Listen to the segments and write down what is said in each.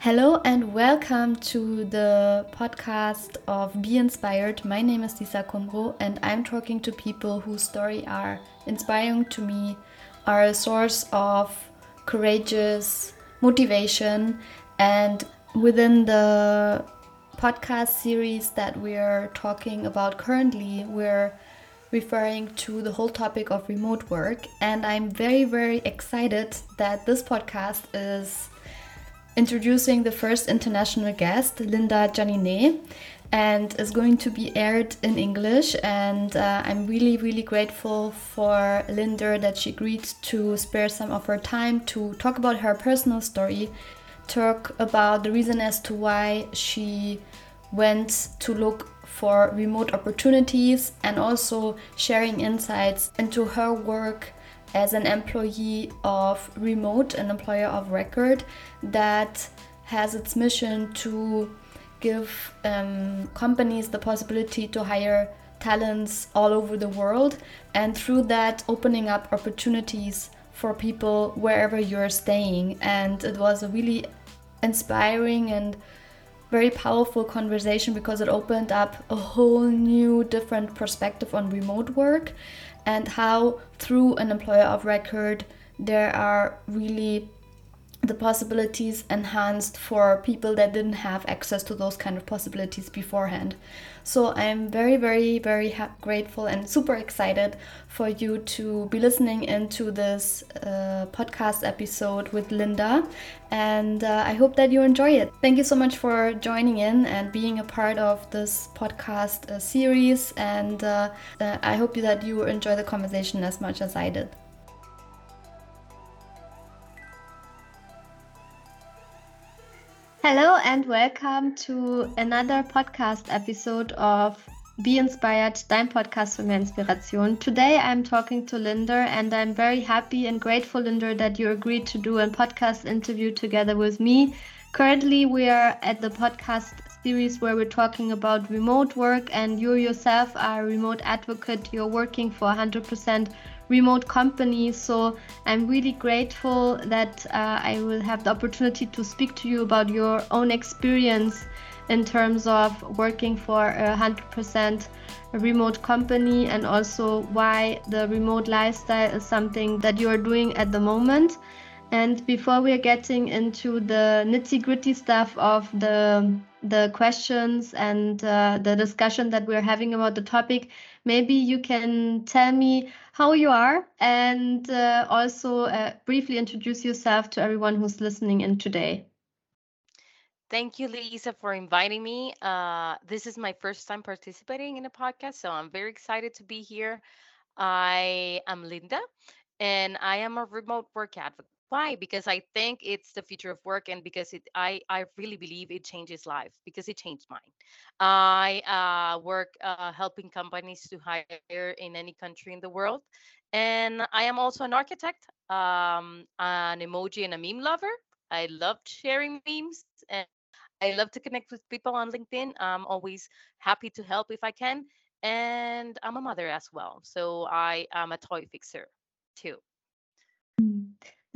Hello and welcome to the podcast of Be Inspired. My name is Lisa Kumro and I'm talking to people whose story are inspiring to me, are a source of courageous motivation and within the podcast series that we're talking about currently, we're referring to the whole topic of remote work and I'm very very excited that this podcast is introducing the first international guest, Linda Janinet, and is going to be aired in English. And uh, I'm really, really grateful for Linda that she agreed to spare some of her time to talk about her personal story, talk about the reason as to why she went to look for remote opportunities and also sharing insights into her work as an employee of Remote, an employer of record that has its mission to give um, companies the possibility to hire talents all over the world and through that opening up opportunities for people wherever you're staying. And it was a really inspiring and very powerful conversation because it opened up a whole new different perspective on remote work and how through an employer of record there are really the possibilities enhanced for people that didn't have access to those kind of possibilities beforehand. So I'm very, very, very grateful and super excited for you to be listening into this uh, podcast episode with Linda. And uh, I hope that you enjoy it. Thank you so much for joining in and being a part of this podcast uh, series. And uh, uh, I hope that you enjoy the conversation as much as I did. Hello and welcome to another podcast episode of Be Inspired, dein Podcast für mehr Inspiration. Today I'm talking to Linda and I'm very happy and grateful, Linda, that you agreed to do a podcast interview together with me. Currently, we are at the podcast series where we're talking about remote work, and you yourself are a remote advocate. You're working for 100% remote company. So I'm really grateful that uh, I will have the opportunity to speak to you about your own experience in terms of working for a 100% remote company and also why the remote lifestyle is something that you are doing at the moment. And before we are getting into the nitty gritty stuff of the the questions and uh, the discussion that we're having about the topic, maybe you can tell me how you are and uh, also uh, briefly introduce yourself to everyone who's listening in today. Thank you, Lisa, for inviting me. Uh, this is my first time participating in a podcast, so I'm very excited to be here. I am Linda, and I am a remote work advocate why? Because I think it's the future of work, and because it, I, I really believe it changes life because it changed mine. I uh, work uh, helping companies to hire in any country in the world, and I am also an architect, um, an emoji and a meme lover. I love sharing memes, and I love to connect with people on LinkedIn. I'm always happy to help if I can, and I'm a mother as well. So I am a toy fixer too.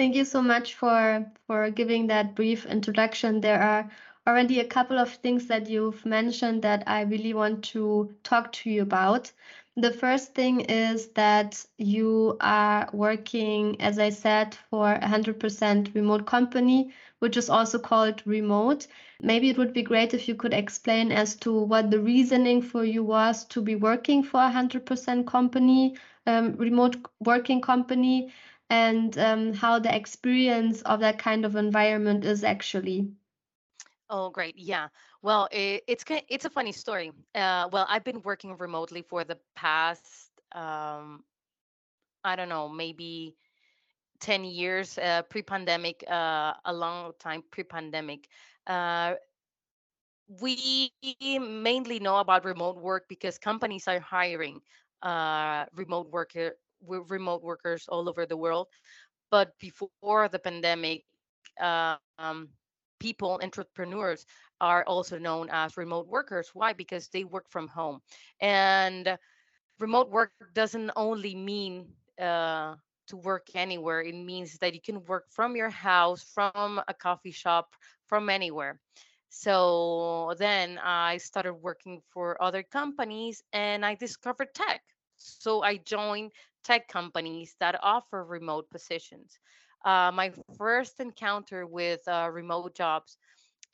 Thank you so much for for giving that brief introduction. There are already a couple of things that you've mentioned that I really want to talk to you about. The first thing is that you are working, as I said, for a 100% remote company, which is also called remote. Maybe it would be great if you could explain as to what the reasoning for you was to be working for a 100% company, um, remote working company, and um, how the experience of that kind of environment is actually. Oh, great. Yeah. Well, it, it's it's a funny story. Uh, well, I've been working remotely for the past, um, I don't know, maybe 10 years uh, pre-pandemic, uh, a long time pre-pandemic. Uh, we mainly know about remote work because companies are hiring uh, remote worker remote workers all over the world. But before the pandemic, uh, um, people, entrepreneurs, are also known as remote workers. Why? Because they work from home. And remote work doesn't only mean uh, to work anywhere. It means that you can work from your house, from a coffee shop, from anywhere. So then I started working for other companies and I discovered tech. So I joined tech companies that offer remote positions. Uh, my first encounter with uh, remote jobs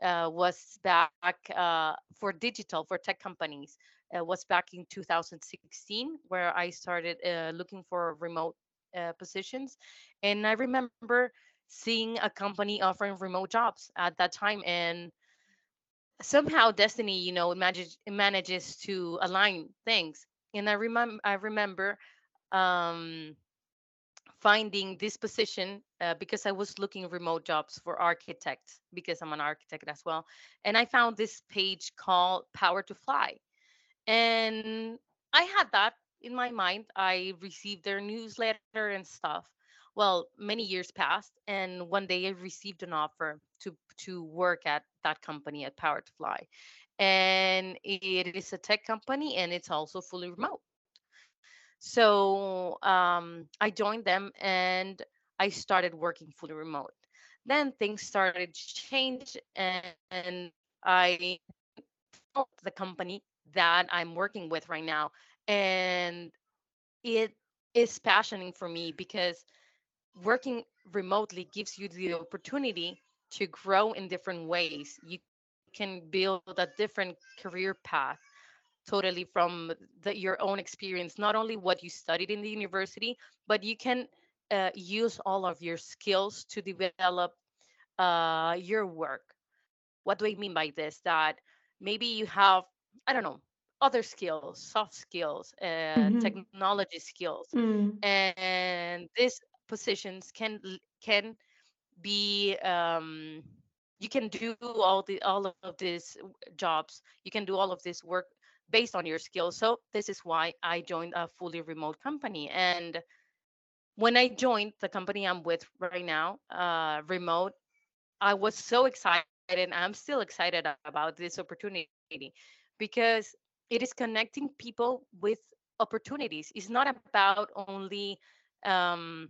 uh, was back uh, for digital for tech companies. Was back in 2016 where I started uh, looking for remote uh, positions, and I remember seeing a company offering remote jobs at that time, and somehow destiny, you know, manages manages to align things. And I remember I remember um, finding this position uh, because I was looking remote jobs for architects because I'm an architect as well. And I found this page called PowerToFly. And I had that in my mind. I received their newsletter and stuff. Well, many years passed, and one day I received an offer to to work at that company at PowerToFly. And it is a tech company and it's also fully remote. So um, I joined them and I started working fully remote. Then things started to change, and, and I found the company that I'm working with right now, and it is passioning for me because working remotely gives you the opportunity to grow in different ways. You can build a different career path totally from the, your own experience, not only what you studied in the university, but you can uh, use all of your skills to develop uh, your work. What do I mean by this? That maybe you have, I don't know, other skills, soft skills, uh, Mm-hmm. technology skills, Mm. and these positions can can be um, you can do all the all of these jobs you can do all of this work based on your skills so this is why i joined a fully remote company and when i joined the company i'm with right now uh, remote i was so excited and i'm still excited about this opportunity because it is connecting people with opportunities it's not about only um,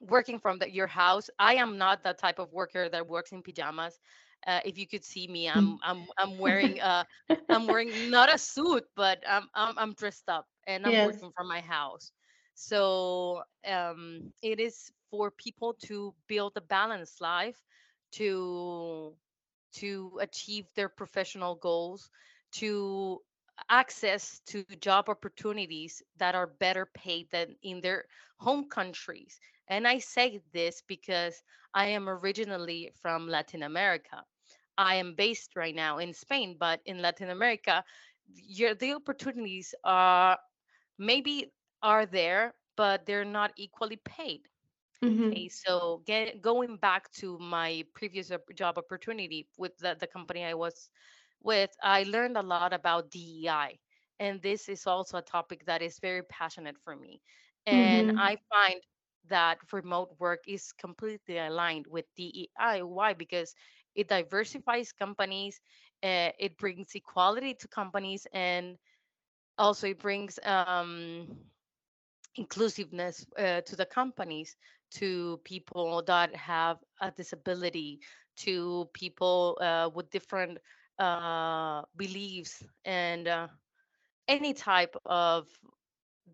working from the, your house. I am not that type of worker that works in pajamas. Uh, if you could see me, I'm I'm I'm wearing uh I'm wearing not a suit, but I'm I'm, I'm dressed up and I'm Yes. working from my house. So um, it is for people to build a balanced life, to to achieve their professional goals, to access to job opportunities that are better paid than in their home countries. And I say this because I am originally from Latin America. I am based right now in Spain, but in Latin America, your the opportunities are maybe are there, but they're not equally paid. Mm-hmm. Okay, so get, going back to my previous job opportunity with the, the company I was with, I learned a lot about DEI. And this is also a topic that is very passionate for me. And Mm-hmm. I find that remote work is completely aligned with DEI. Why? Because it diversifies companies, uh, it brings equality to companies, and also it brings um, inclusiveness uh, to the companies, to people that have a disability, to people uh, with different uh, beliefs, and uh, any type of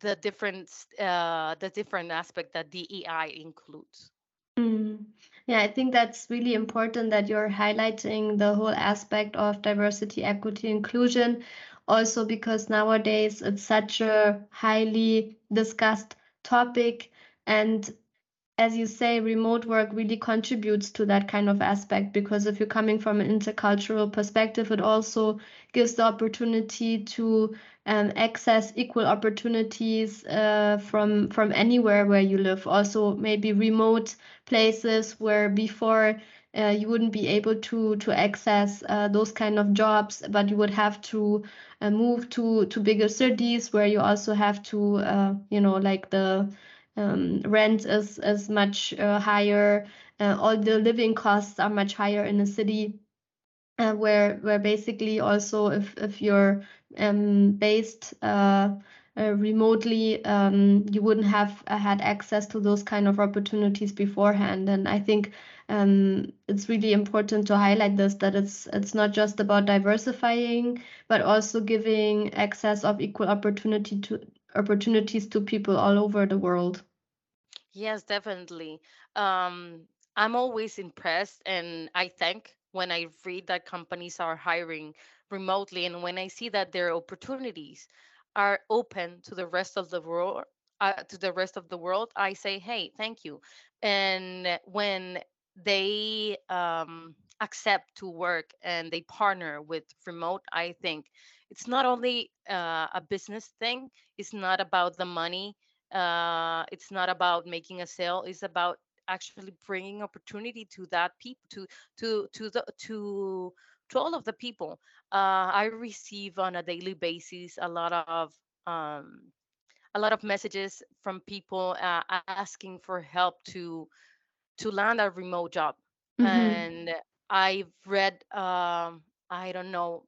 the different the different aspect that DEI includes. Mm. Yeah, I think that's really important that you're highlighting the whole aspect of diversity, equity, inclusion. Also, because nowadays it's such a highly discussed topic, and as you say, remote work really contributes to that kind of aspect because if you're coming from an intercultural perspective, it also gives the opportunity to um, access equal opportunities uh, from from anywhere where you live. Also, maybe remote places where before uh, you wouldn't be able to to access uh, those kind of jobs, but you would have to uh, move to to bigger cities where you also have to uh, you know like the um, rent is is much uh, higher. Uh, all the living costs are much higher in a city where where basically also if if you're um, based uh, uh, remotely, um, you wouldn't have uh, had access to those kind of opportunities beforehand. And I think um, it's really important to highlight this that it's it's not just about diversifying, but also giving access of equal opportunity to opportunities to people all over the world. Yes, definitely. Um, I'm always impressed and I thank when I read that companies are hiring remotely and when I see that their opportunities are open to the rest of the world, uh, to the rest of the world, I say, hey, thank you. And when they um, accept to work and they partner with remote, I think it's not only uh, a business thing, it's not about the money uh, it's not about making a sale it's about actually bringing opportunity to that people to to to the to to all of the people uh, i receive on a daily basis a lot of um, a lot of messages from people uh, asking for help to to land a remote job Mm-hmm. and i've read um, i don't know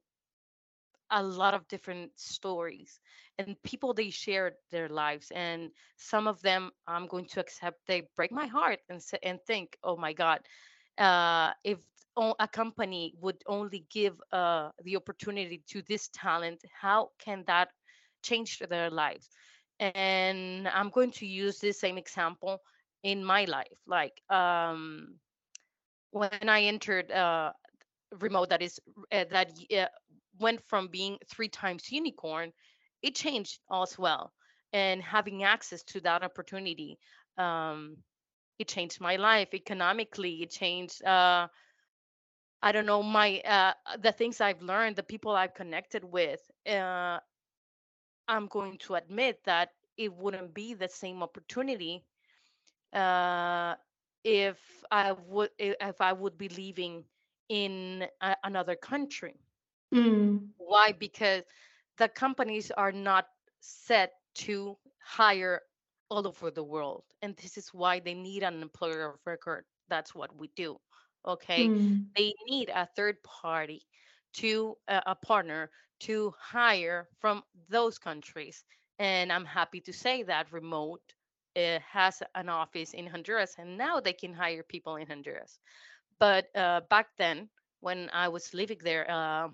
a lot of different stories and people they share their lives and some of them i'm going to accept they break my heart and say, and think oh my god uh, if a company would only give uh, the opportunity to this talent how can that change their lives? And i'm going to use this same example in my life like um, when i entered uh, remote that is uh, that uh, went from being three times unicorn it changed as well. And having access to that opportunity um, it changed my life economically it changed uh, i don't know my uh, the things i've learned the people i've connected with uh, i'm going to admit that it wouldn't be the same opportunity uh, if i would if i would be living in a, another country Mm. Why? Because the companies are not set to hire all over the world. And this is why they need an employer of record. That's what we do. Okay. Mm. They need a third party to uh, a partner to hire from those countries. And I'm happy to say that remote uh, has an office in Honduras and now they can hire people in Honduras. But uh, back then, when I was living there uh,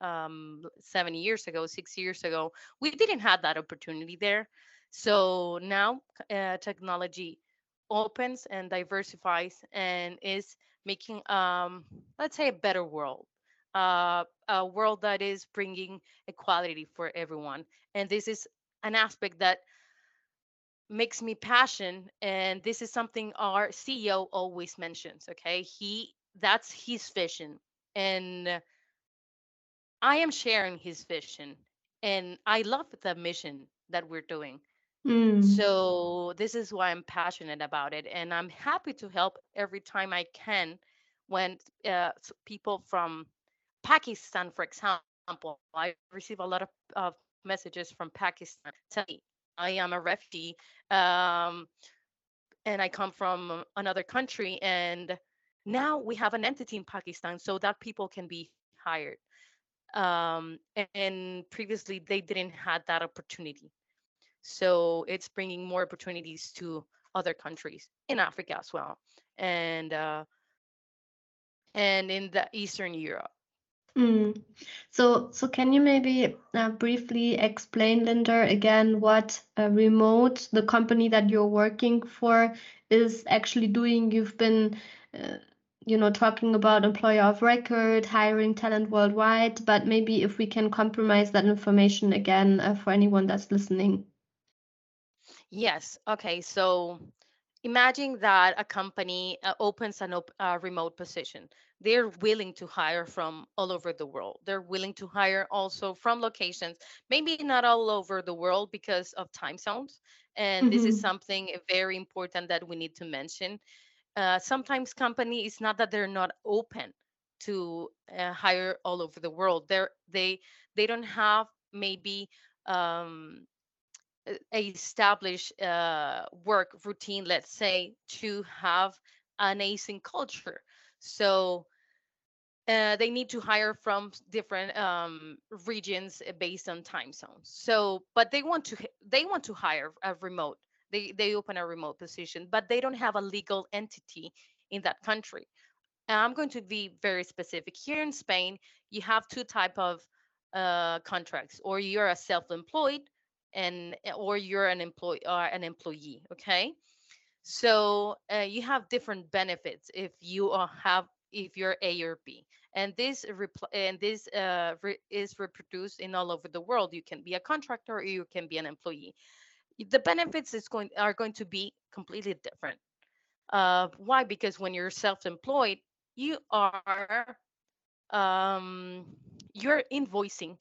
um, seven years ago, six years ago, we didn't have that opportunity there. So now uh, technology opens and diversifies and is making, um, let's say, a better world. Uh, a world that is bringing equality for everyone. And this is an aspect that makes me passion and this is something our ceo always mentions okay he that's his vision and i am sharing his vision and i love the mission that we're doing Mm. so this is why i'm passionate about it and i'm happy to help every time i can when uh, people from pakistan for example i receive a lot of, messages from pakistan tell me i am a refugee um, and I come from another country, and now we have an entity in Pakistan so that people can be hired. Um, and previously, they didn't had that opportunity. So it's bringing more opportunities to other countries in Africa as well, and uh, and in the Eastern Europe. Mm. So, so can you maybe uh, briefly explain, Linda, again what uh, Remote, the company that you're working for, is actually doing? You've been, uh, you know, talking about employer of record, hiring talent worldwide, but maybe if we can compromise that information again uh, for anyone that's listening. Yes. Okay. So imagine that a company uh, opens an op- a remote position. They're willing to hire from all over the world. They're willing to hire also from locations, maybe not all over the world because of time zones. And this is Mm-hmm. something very important that we need to mention. Uh, sometimes company is not that they're not open to uh, hire all over the world. They're they they don't have maybe um, a established uh, work routine, let's say, to have an async culture. So uh, they need to hire from different um, regions uh, based on time zones. So, but they want to they want to hire a remote. They they open a remote position, but they don't have a legal entity in that country. And I'm going to be very specific. Here in Spain, you have two type of uh, contracts, or you're a self-employed, and or you're an employee or an employee. Okay, so uh, you have different benefits if you are, have if you're A or B. And this repl- and this uh, re- is reproduced in all over the world. You can be a contractor or you can be an employee. The benefits is going are going to be completely different. Uh, why? Because when you're self-employed, you are um, you're invoicing,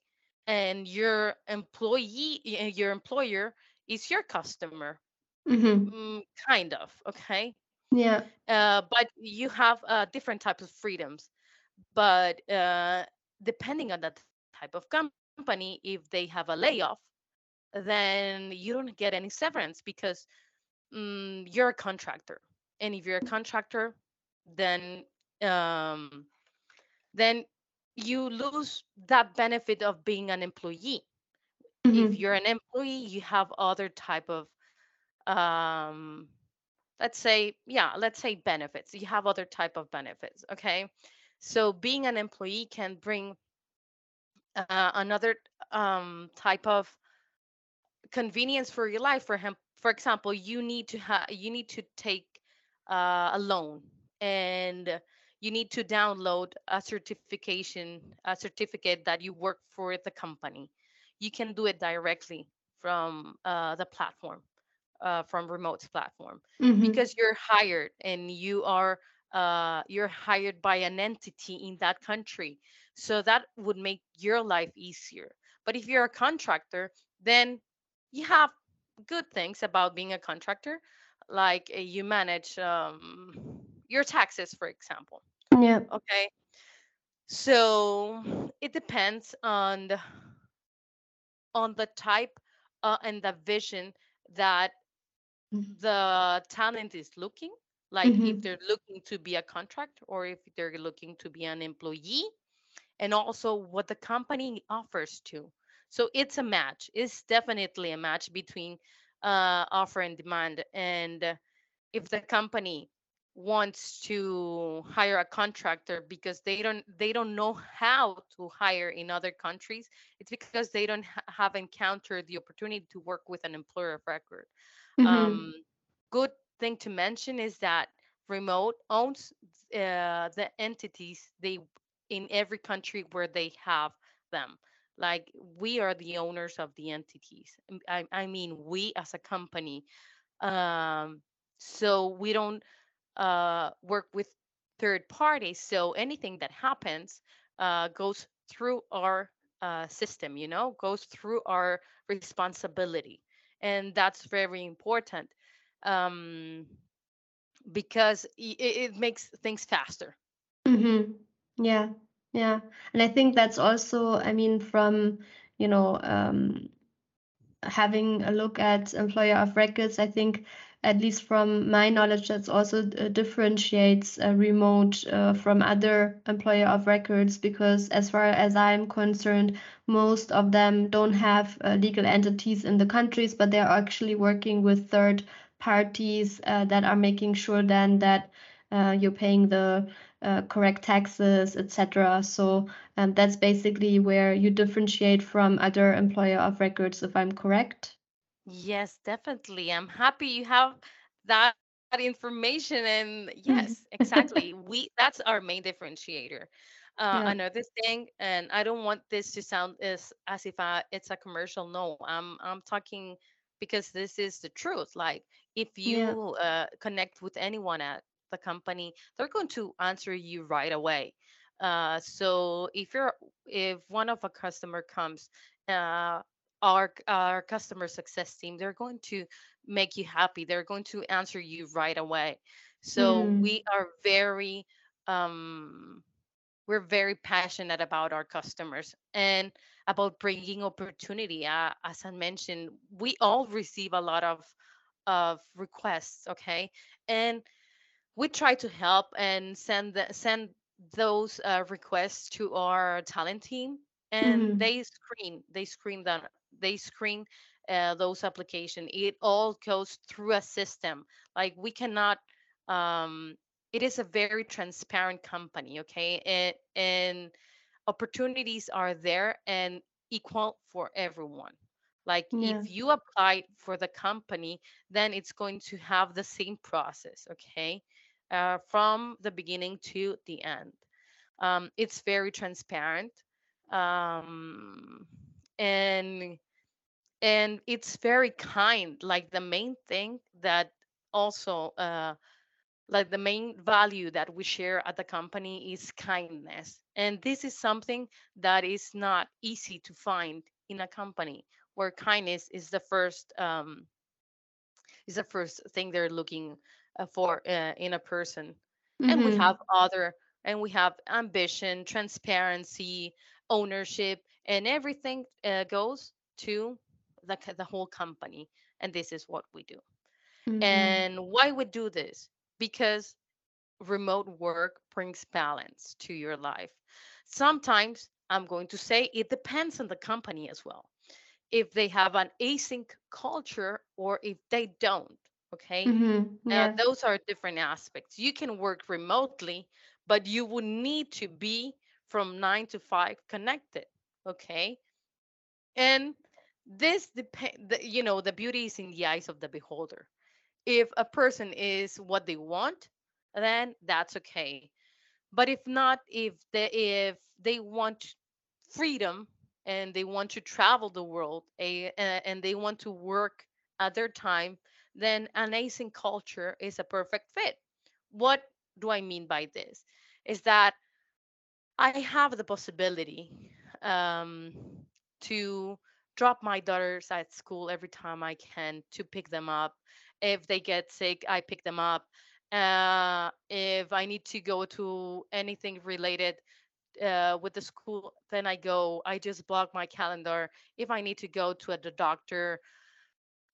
and your employee, your employer is your customer, Mm-hmm. mm, kind of. Okay, Yeah. uh, but you have uh, different types of freedoms. But uh, depending on that type of company, if they have a layoff, then you don't get any severance because mm, you're a contractor, and if you're a contractor, then um, then you lose that benefit of being an employee. If Mm-hmm. you're an employee, you have other type of um, let's say yeah let's say benefits you have other type of benefits okay so being an employee can bring uh, another um, type of convenience for your life for him for example you need to have you need to take uh, a loan and you need to download a certification a certificate that you work for the company. You can do it directly from uh, the platform uh, from remote platform. Mm-hmm. because you're hired and you are uh, you're hired by an entity in that country. So that would make your life easier. But if you're a contractor then you have good things about being a contractor. Like uh, you manage um, your taxes for example Yeah. okay so it depends on the on the type uh, and the vision that the talent is looking like if Mm-hmm. they're looking to be a contract or if they're looking to be an employee and also what the company offers to so it's a match it's definitely a match between uh, offer and demand and if the company wants to hire a contractor because they don't they don't know how to hire in other countries it's because they don't ha- have encountered the opportunity to work with an employer of record Mm-hmm. um, good thing to mention is that remote owns uh, the entities they in every country where they have them. Like we are the owners of the entities. I, I mean, we as a company. Um, so we don't uh, work with third parties. So anything that happens uh, goes through our uh, system, you know, goes through our responsibility. And that's very important um, because it, it makes things faster. Mm-hmm. Yeah. Yeah. And I think that's also, I mean, from, you know, um, having a look at employer of records, I think, at least from my knowledge, that's also uh, differentiates uh, remote uh, from other employer of records because, as far as I'm concerned, most of them don't have uh, legal entities in the countries, but they're actually working with third parties uh, that are making sure then that uh, you're paying the correct taxes, etc. So um, that's basically where you differentiate from other employer of records, if I'm correct. Yes, definitely. I'm happy you have that information. And yes, exactly. We that's our main differentiator. Uh, Yeah. another thing, and I don't want this to sound as as if I, it's a commercial. No, I'm I'm talking because this is the truth. Like if Yeah. you uh, connect with anyone at the company, they're going to answer you right away. Uh, so if you're if one of a customer comes uh, our our customer success team they're going to make you happy they're going to answer you right away so Mm. we are very um we're very passionate about our customers and about bringing opportunity uh, as i mentioned we all receive a lot of of requests okay and we try to help and send the, send those uh, requests to our talent team and Mm-hmm. they screen they screen them they screen uh, those application it all goes through a system like we cannot um it is a very transparent company okay and and opportunities are there and equal for everyone. Like if you apply for the company then it's going to have the same process okay uh, from the beginning to the end. Um, it's very transparent um, and and it's very kind like the main thing that also uh, like the main value that we share at the company is kindness and this is something that is not easy to find in a company where kindness is the first um, is the first thing they're looking uh, for uh, in a person and we Mm-hmm. have other and we have ambition transparency ownership and everything uh, goes to the, the whole company and this is what we do Mm-hmm. and why we do this because remote work brings balance to your life sometimes i'm going to say it depends on the company as well if they have an async culture or if they don't okay Mm-hmm. uh, Yeah. those are different aspects. You can work remotely, but you would need to be from nine to five connected. Okay. And this depend, the, you know, the beauty is in the eyes of the beholder. If a person is what they want, then that's okay. But if not, if they if they want freedom and they want to travel the world a, uh, and they want to work at their time, then an async culture is a perfect fit. What do I mean by this? Is that I have the possibility um, to drop my daughters at school every time I can to pick them up. If they get sick, I pick them up. Uh, if I need to go to anything related uh, with the school, then I go. I just block my calendar. If I need to go to the doctor,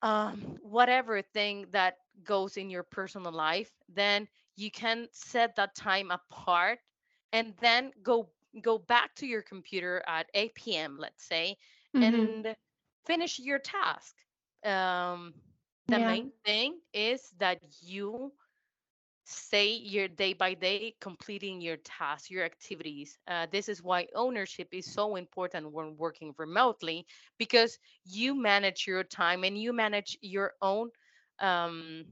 um, whatever thing that goes in your personal life, then you can set that time apart and then go go back to your computer at 8 p.m. let's say Mm-hmm. and finish your task. Um, the Yeah. main thing is that you say your day by day completing your tasks your activities uh, this is why ownership is so important when working remotely because you manage your time and you manage your own um,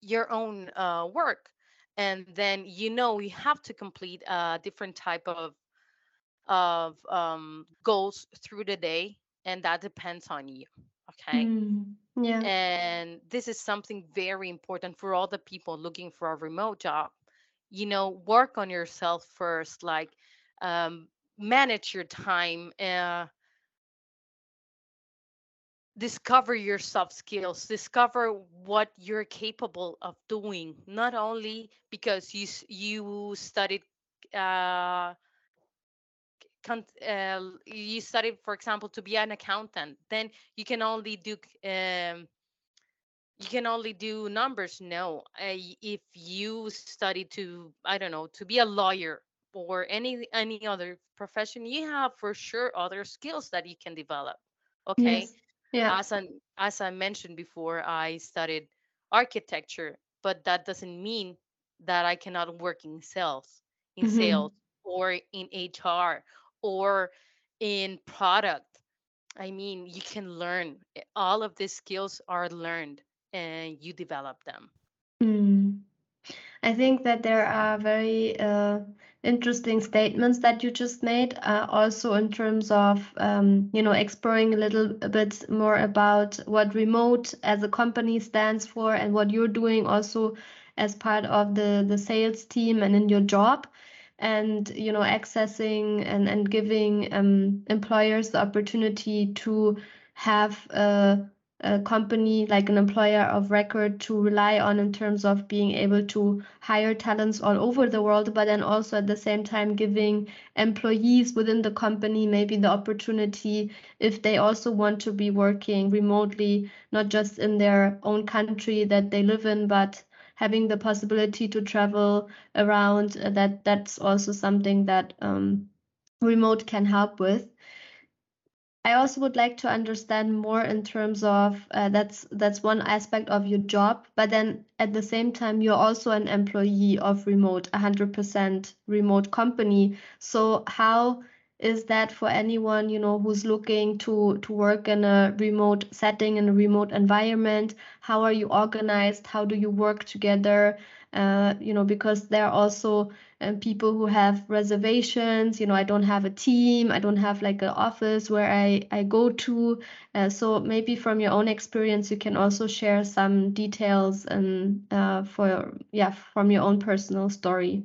your own uh, work and then you know you have to complete a different type of of um, goals through the day and that depends on you okay Mm. Yeah. and this is something very important for all the people looking for a remote job. You know, work on yourself first, like um, manage your time, uh, discover your soft skills, discover what you're capable of doing, not only because you, you studied. Uh, uh, you study, for example, to be an accountant, then you can only do um, you can only do numbers no uh, if you study to i don't know to be a lawyer or any any other profession you have for sure other skills that you can develop okay Yes. Yeah. as i as i mentioned before i studied architecture but that doesn't mean that i cannot work in sales in Mm-hmm. sales or in hr or in product I mean, you can learn. eh, All of these skills are learned and you develop them. Mm. I think that there are very uh, interesting statements that you just made, uh, also in terms of um, you know exploring a little bit more about what remote as a company stands for and what you're doing also as part of the the sales team and in your job, and you know accessing and and giving um, employers the opportunity to have a a company like an employer of record to rely on in terms of being able to hire talents all over the world, but then also at the same time giving employees within the company maybe the opportunity if they also want to be working remotely, not just in their own country that they live in, but having the possibility to travel around, uh, that that's also something that um, remote can help with. I also would like to understand more in terms of uh, that's that's one aspect of your job, but then at the same time you're also an employee of remote, 100% remote company. So how is that for anyone you know who's looking to to work in a remote setting in a remote environment? How are you organized? How do you work together? Uh, you know because there are also and people who have reservations you know i don't have a team i don't have like an office where i i go to uh, so maybe from your own experience you can also share some details and uh, for yeah from your own personal story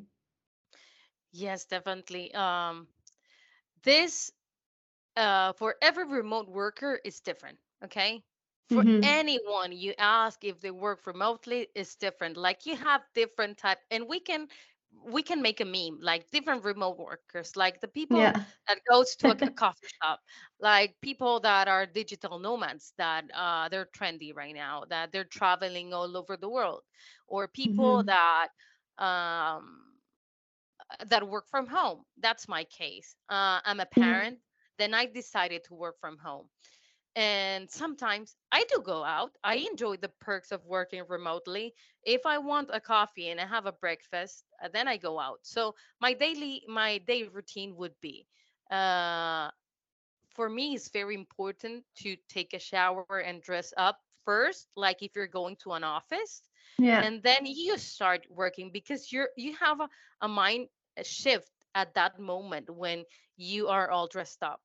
yes definitely um this uh for every remote worker is different okay for mm-hmm. anyone you ask if they work remotely is different like you have different type and we can we can make a meme like different remote workers like the people yeah that goes to a, coffee shop like people that are digital nomads that uh, they're trendy right now that they're traveling all over the world or people mm-hmm. that um, that work from home that's my case uh, i'm a mm-hmm. parent then i decided to work from home and sometimes I do go out. I enjoy the perks of working remotely. If I want a coffee and I have a breakfast, uh, then I go out. So my daily my day routine would be uh for me it's very important to take a shower and dress up first like if you're going to an office yeah and then you start working because you're you have a, a mind a shift at that moment when you are all dressed up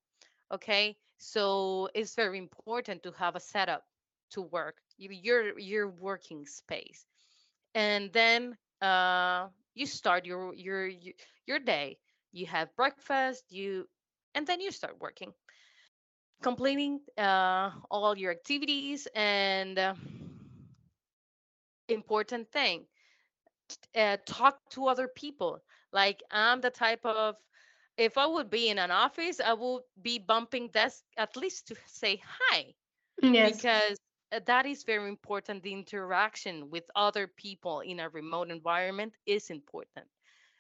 okay? So it's very important to have a setup to work your your working space. And then uh you start your your your, day. You have breakfast you and then you start working. Completing uh, all your activities and uh, important thing uh, talk to other people like i'm the type of if I would be in an office, I would be bumping desk at least to say hi yes because uh, that is very important. The interaction with other people in a remote environment is important.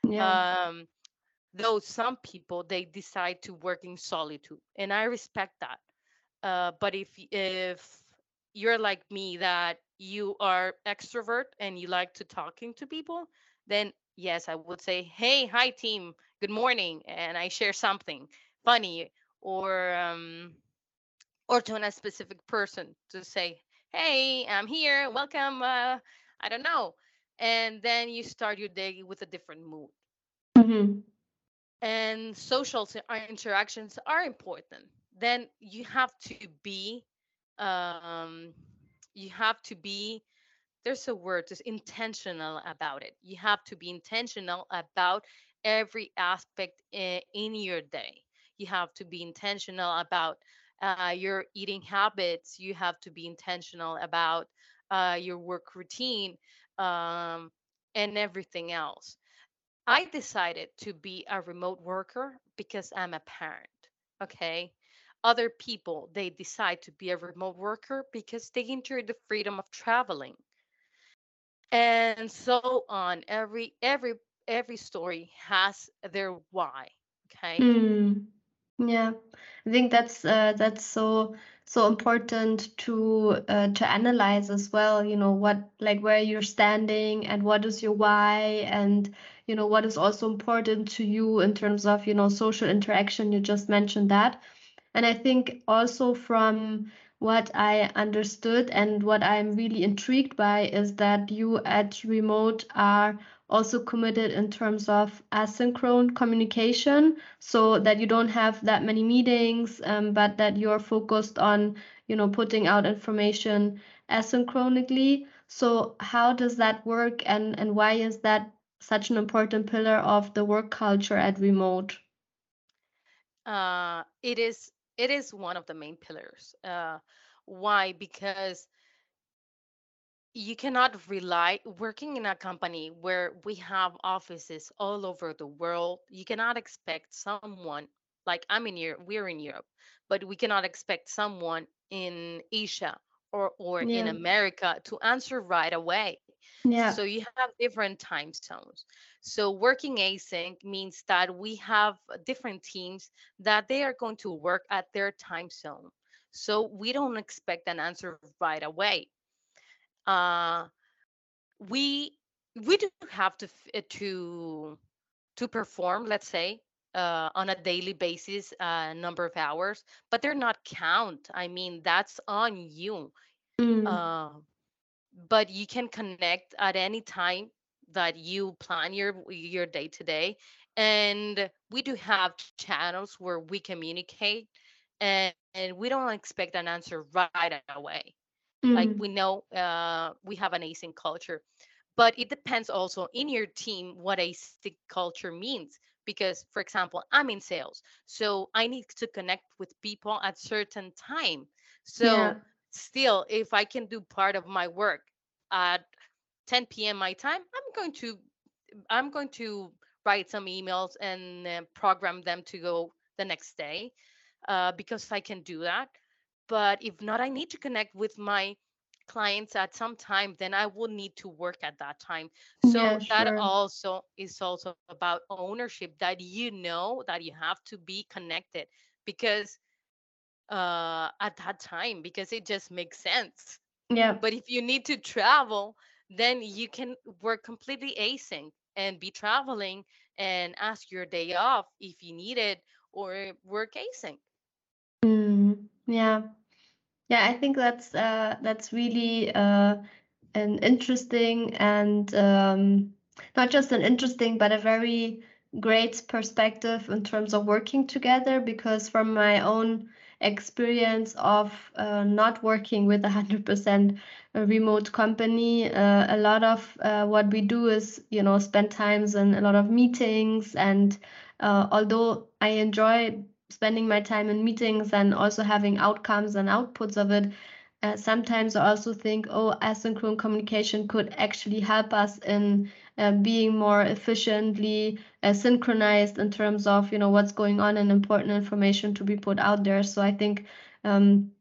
yeah Um, though some people they decide to work in solitude, and I respect that. Uh, but if if you're like me that you are extrovert and you like to talking to people, then yes, I would say, "Hey, hi team, good morning," and I share something funny or um, or to a specific person to say, "Hey, I'm here. Welcome." Uh, I don't know, and then you start your day with a different mood. mm-hmm. And social interactions are important. Then you have to be um, you have to be there's a word just intentional about it. You have to be intentional about every aspect in your day. You have to be intentional about uh, your eating habits. You have to be intentional about uh, your work routine um, and everything else. I decided to be a remote worker because i'm a parent okay? Other people they decide to be a remote worker because they enjoy the freedom of traveling and so on every every every story has their why okay mm. Yeah, I think that's uh, that's so so important to uh, to analyze as well. You know what like where you're standing and what is your why and you know what is also important to you in terms of you know social interaction. You just mentioned that. And I think also from what I understood and what I'm really intrigued by is that you at Remote are also committed in terms of asynchronous communication so that you don't have that many meetings um, but that you're focused on you know putting out information asynchronously. So how does that work and and why is that such an important pillar of the work culture at remote? Uh it is it is one of the main pillars uh why? Because you cannot rely working in a company where we have offices all over the world you cannot expect someone like i'm in europe we're in europe but we cannot expect someone in asia or or in america to answer right away Yeah. So you have different time zones. So working async means that we have different teams that they are going to work at their time zone. So we don't expect an answer right away. Uh, we we do have to uh, to to perform, let's say, uh, on a daily basis, a number of hours, but they're not count. I mean, that's on you. Mm. Uh, but you can connect at any time that you plan your your day to day and we do have channels where we communicate and, and we don't expect an answer right away like we Mm. know uh, we have an async culture but it depends also in your team what async culture means because for example i'm in sales so i need to connect with people at certain time Yeah. Still if i can do part of my work at 10 p.m my time i'm going to i'm going to write some emails and uh, program them to go the next day uh, because i can do that. But if not i need to connect with my clients at some time then i will need to work at that time. So Yeah, that also is also about ownership that you know that you have to be connected because uh at that time because it just makes sense Yeah. but if you need to travel then you can work completely async and be traveling and ask your day off if you need it or work async Mm. Yeah. Yeah, I think that's uh that's really uh an interesting and um not just an interesting but a very great perspective in terms of working together because from my own experience of uh, not working with a 100% remote company. Uh, a lot of uh, what we do is you know spend times in a lot of meetings and uh, although I enjoy spending my time in meetings and also having outcomes and outputs of it uh, sometimes I also think, oh, asynchronous communication could actually help us in uh, being more efficiently uh, synchronized in terms of, you know, what's going on and important information to be put out there. So I think um,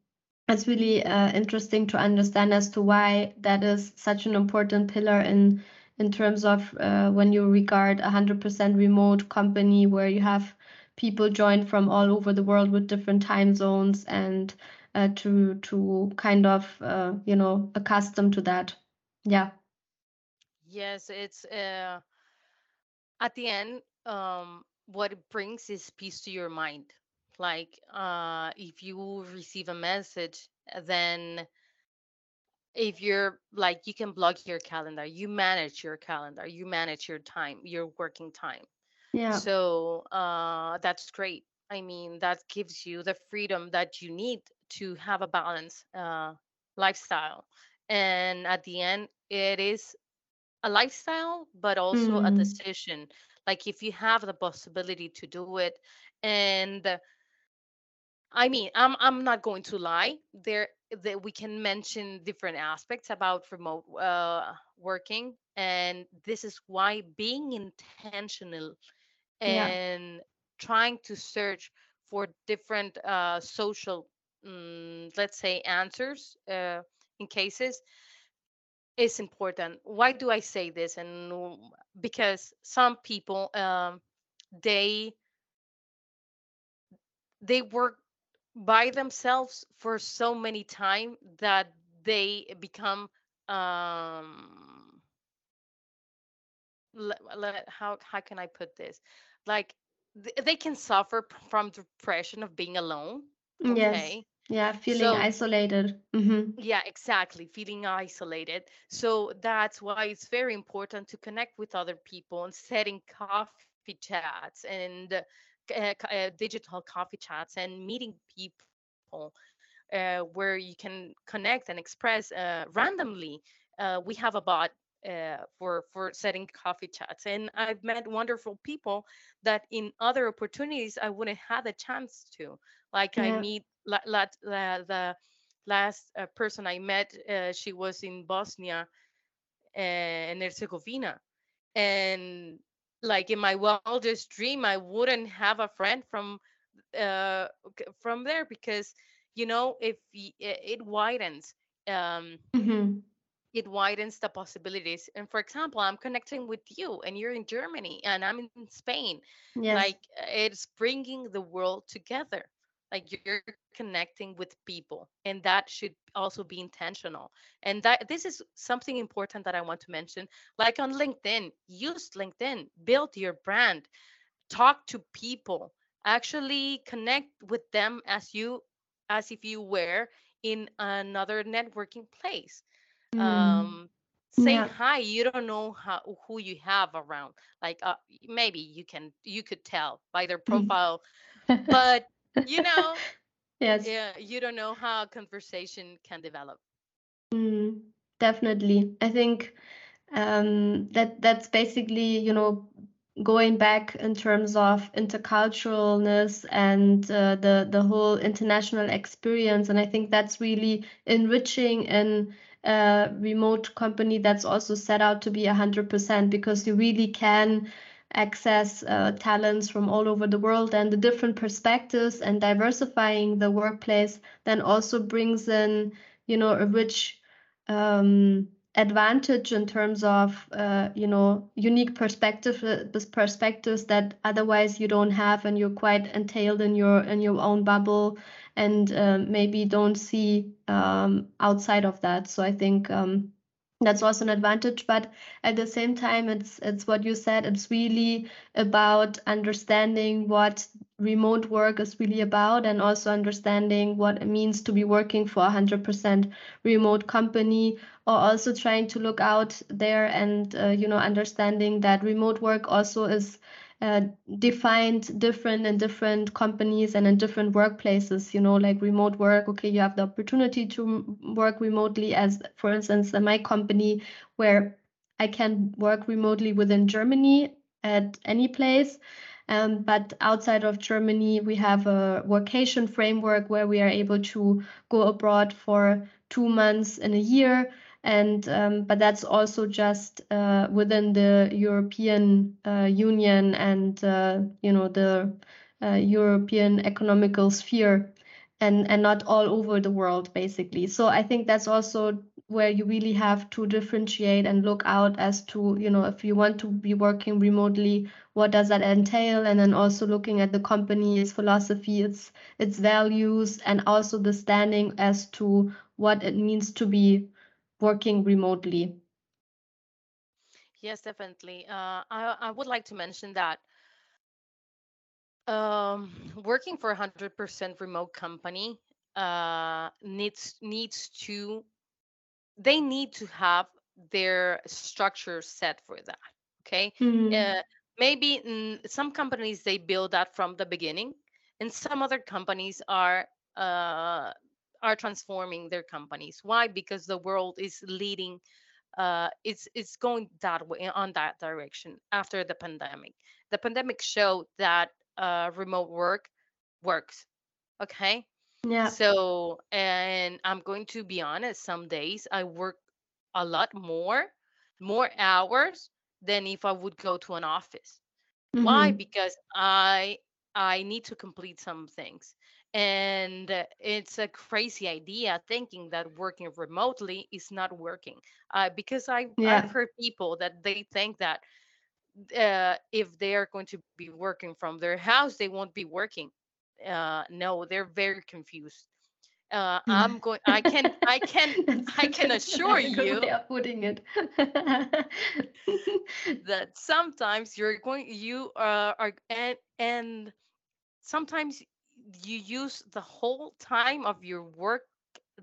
it's really uh, interesting to understand as to why that is such an important pillar in in terms of uh, when you regard a 100% remote company where you have people joined from all over the world with different time zones and uh, to to kind of uh, you know accustomed to that. Yeah. Yes it's uh at the end um what it brings is peace to your mind. Like uh if you receive a message then if you're like you can block your calendar you manage your calendar you manage your time your working time. Yeah. so uh that's great. I mean that gives you the freedom that you need to have a balanced uh lifestyle. And at the end it is a lifestyle but also a Mm. decision like if you have the possibility to do it and I mean, I'm I'm not going to lie. There that we can mention different aspects about remote uh, working, and this is why being intentional Yeah. and trying to search for different uh, social, mm, let's say, answers uh, in cases is important. Why do I say this? And because some people um, they they work by themselves for so many time that they become um le- le- how how can I put this like th- they can suffer p- from depression of being alone Yes. Yeah. Feeling so isolated. Mm-hmm. yeah exactly feeling isolated so that's why it's very important to connect with other people and setting coffee chats and uh, uh, digital coffee chats and meeting people uh, where you can connect and express uh, randomly. Uh, we have a bot uh, for for setting coffee chats, and I've met wonderful people that in other opportunities I wouldn't have a chance to. Like I meet la, la, la, the last uh, person I met, uh, she was in Bosnia and Herzegovina, and like in my wildest dream, I wouldn't have a friend from uh from there because you know if it widens um Mm-hmm. it widens the possibilities and for example i'm connecting with you and you're in germany and i'm in spain Yes. like uh, it's bringing the world together like you're connecting with people and that should also be intentional and that this is something important that i want to mention like on linkedin use linkedin build your brand talk to people actually connect with them as you as if you were in another networking place Mm. um say Yeah. hi you don't know how who you have around like uh, maybe you can you could tell by their profile but you know Yes. yeah you don't know how a conversation can develop Mm, definitely. I think um, that that's basically, you know, going back in terms of interculturalness and uh, the the whole international experience. And I think that's really enriching in a remote company that's also set out to be 100% because you really can access uh, talents from all over the world and the different perspectives and diversifying the workplace then also brings in, you know, a rich um, advantage in terms of uh, you know unique perspective uh, perspectives that otherwise you don't have and you're quite entailed in your in your own bubble and uh, maybe don't see um, outside of that. So i think um, that's also an advantage but at the same time it's it's what you said it's really about understanding what remote work is really about and also understanding what it means to be working for a 100% remote company or also trying to look out there and uh, you know understanding that remote work also is uh, defined different in different companies and in different workplaces you know like remote work okay you have the opportunity to work remotely as for instance in my company where i can work remotely within germany at any place um, but outside of Germany, we have a vacation framework where we are able to go abroad for two months in a year and um, but that's also just uh, within the European uh, Union and uh, you know the uh, European economical sphere and and not all over the world basically. So I think that's also where you really have to differentiate and look out as to you know if you want to be working remotely what does that entail? And then also looking at the company its philosophy its its values and also the standing as to what it means to be working remotely. yes definitely. Uh, I, I would like to mention that um, working for a 100% remote company uh, needs needs to they need to have their structure set for that okay? Mm, uh, maybe some companies they build that from the beginning and some other companies are uh, are transforming their companies why because the world is leading uh, it's it's going that way on that direction after the pandemic the pandemic showed that uh, remote work works okay yeah. so, and I'm going to be honest, some days I work a lot more, more hours than if I would go to an office. Why? Mm-hmm. Because I I need to complete some things. And uh, it's a crazy idea thinking that working remotely is not working. Uh, because I I've heard people that they think that uh, if they are going to be working from their house, they won't be working. Uh, no, they're very confused uh, I'm going. I can. I can. I can assure that's a good you way of putting it. that sometimes you're going. You uh, are and and sometimes you use the whole time of your work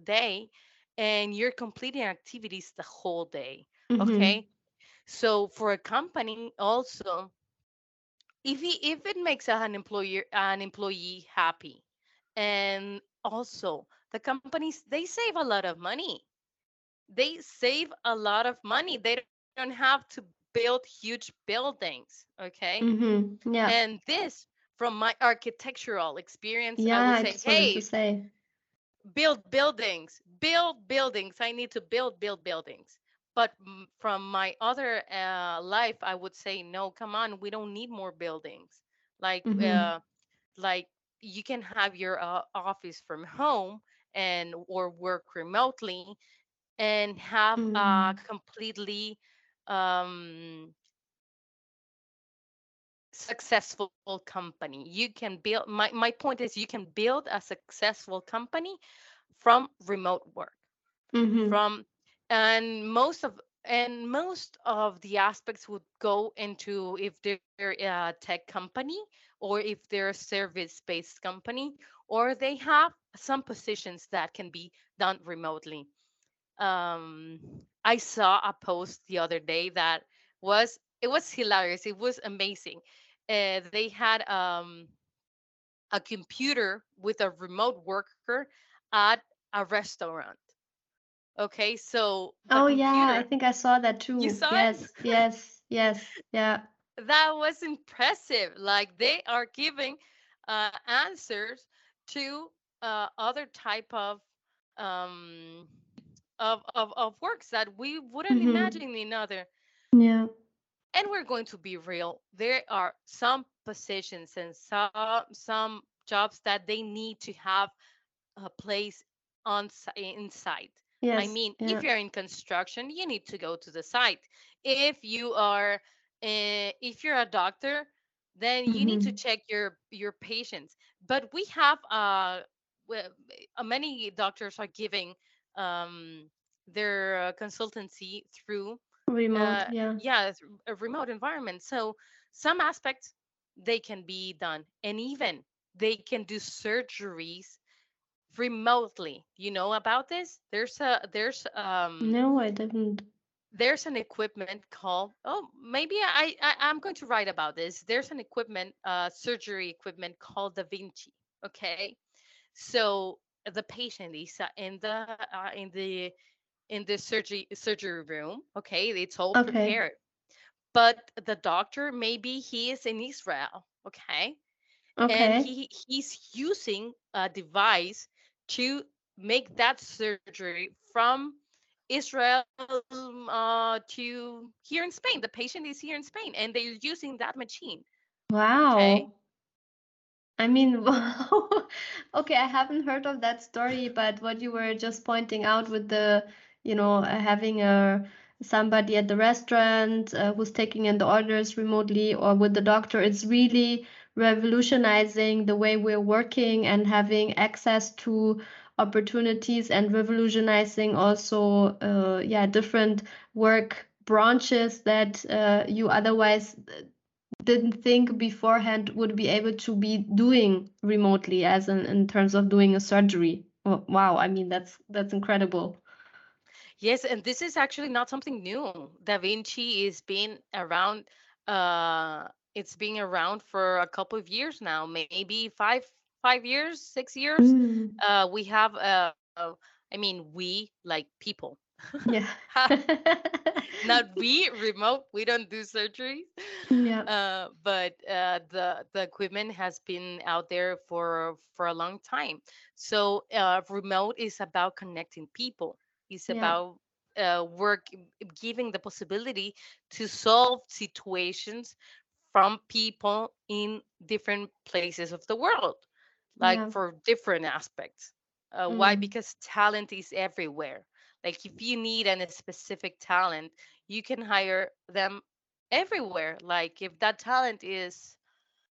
day, and you're completing activities the whole day. Mm-hmm. Okay. So for a company also, if he, if it makes an employer an employee happy, and also the companies they save a lot of money they save a lot of money. They don't have to build huge buildings, okay? Mm-hmm. Yeah. And this, from my architectural experience, I Yeah, would I say, wanted to hey, say. build buildings, build buildings. I need to build, build buildings. But from my other uh, life, I would say, no, come on, we don't need more buildings. Like, Mm-hmm. uh, like you can have your uh, office from home and or work remotely and have a Mm. completely um, successful company. You can build, my, my point is, you can build a successful company from remote work Mm-hmm. from and most of and most of the aspects would go into if they're a tech company or if they're a service based company or they have some positions that can be done remotely um i saw a post the other day that was it was hilarious it was amazing uh, they had um a computer with a remote worker at a restaurant okay so Oh yeah, I think I saw that too. You saw it? Yes, yes, yes. Yeah. That was impressive. Like they are giving uh, answers to uh, other type of um of, of of works that we wouldn't Mm-hmm. imagine in other. Yeah. And we're going to be real. There are some positions and some some jobs that they need to have a place on si- inside. I Yes. mean, if you're in construction, you need to go to the site. If you are, uh, if you're a doctor, then you need to Mm-hmm. check your your patients. But we have uh, uh, many doctors are giving um, their uh, consultancy through Remote. uh, Yeah. yeah a remote environment. So some aspects they can be done, and even they can do surgeries remotely you know about this there's a there's um No, I didn't. there's an equipment called oh maybe I, I i'm going to write about this there's an equipment uh surgery equipment called da vinci okay so the patient is uh, in the uh, in the in the surgery surgery room okay it's all Okay. prepared but the doctor maybe he is in israel okay and Okay. he he's using a device to make that surgery from Israel um, uh, to here in Spain. The patient is here in Spain, and they're using that machine. Okay. Wow. I mean, wow. Okay, I haven't heard of that story, but what you were just pointing out with the, you know, uh, having a somebody at the restaurant uh, who's taking in the orders remotely or with the doctor, it's really revolutionizing the way we're working and having access to opportunities and revolutionizing also, uh, yeah, different work branches that uh, you otherwise didn't think beforehand would be able to be doing remotely as in, in terms of doing a surgery. Wow, I mean that's that's incredible. Yes, and this is actually not something new. Da Vinci is been around. Uh, it's been around for a couple of years now, maybe five five years, six years. Mm, Uh, we have. Uh, uh, I mean, we like people. yeah. not we remote we don't do surgery. Yeah. uh, but uh, the the equipment has been out there for for a long time so uh, remote is about connecting people it's Yeah. about uh, work giving the possibility to solve situations from people in different places of the world like Yeah. for different aspects uh, why Mm, because talent is everywhere like if you need a specific talent, you can hire them everywhere. Like if that talent is,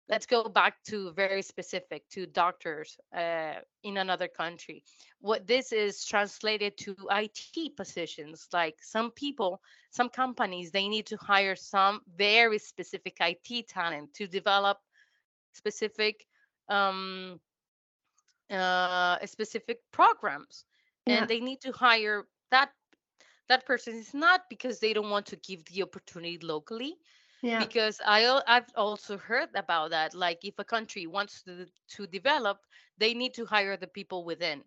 let's go back to very specific to doctors uh, in another country. What this is translated to IT positions. Like some people, some companies, they need to hire some very specific IT talent to develop specific um, uh, specific programs, and they need to hire that that person is not because they don't want to give the opportunity locally Yeah. because I I've also heard about that like if a country wants to to develop they need to hire the people within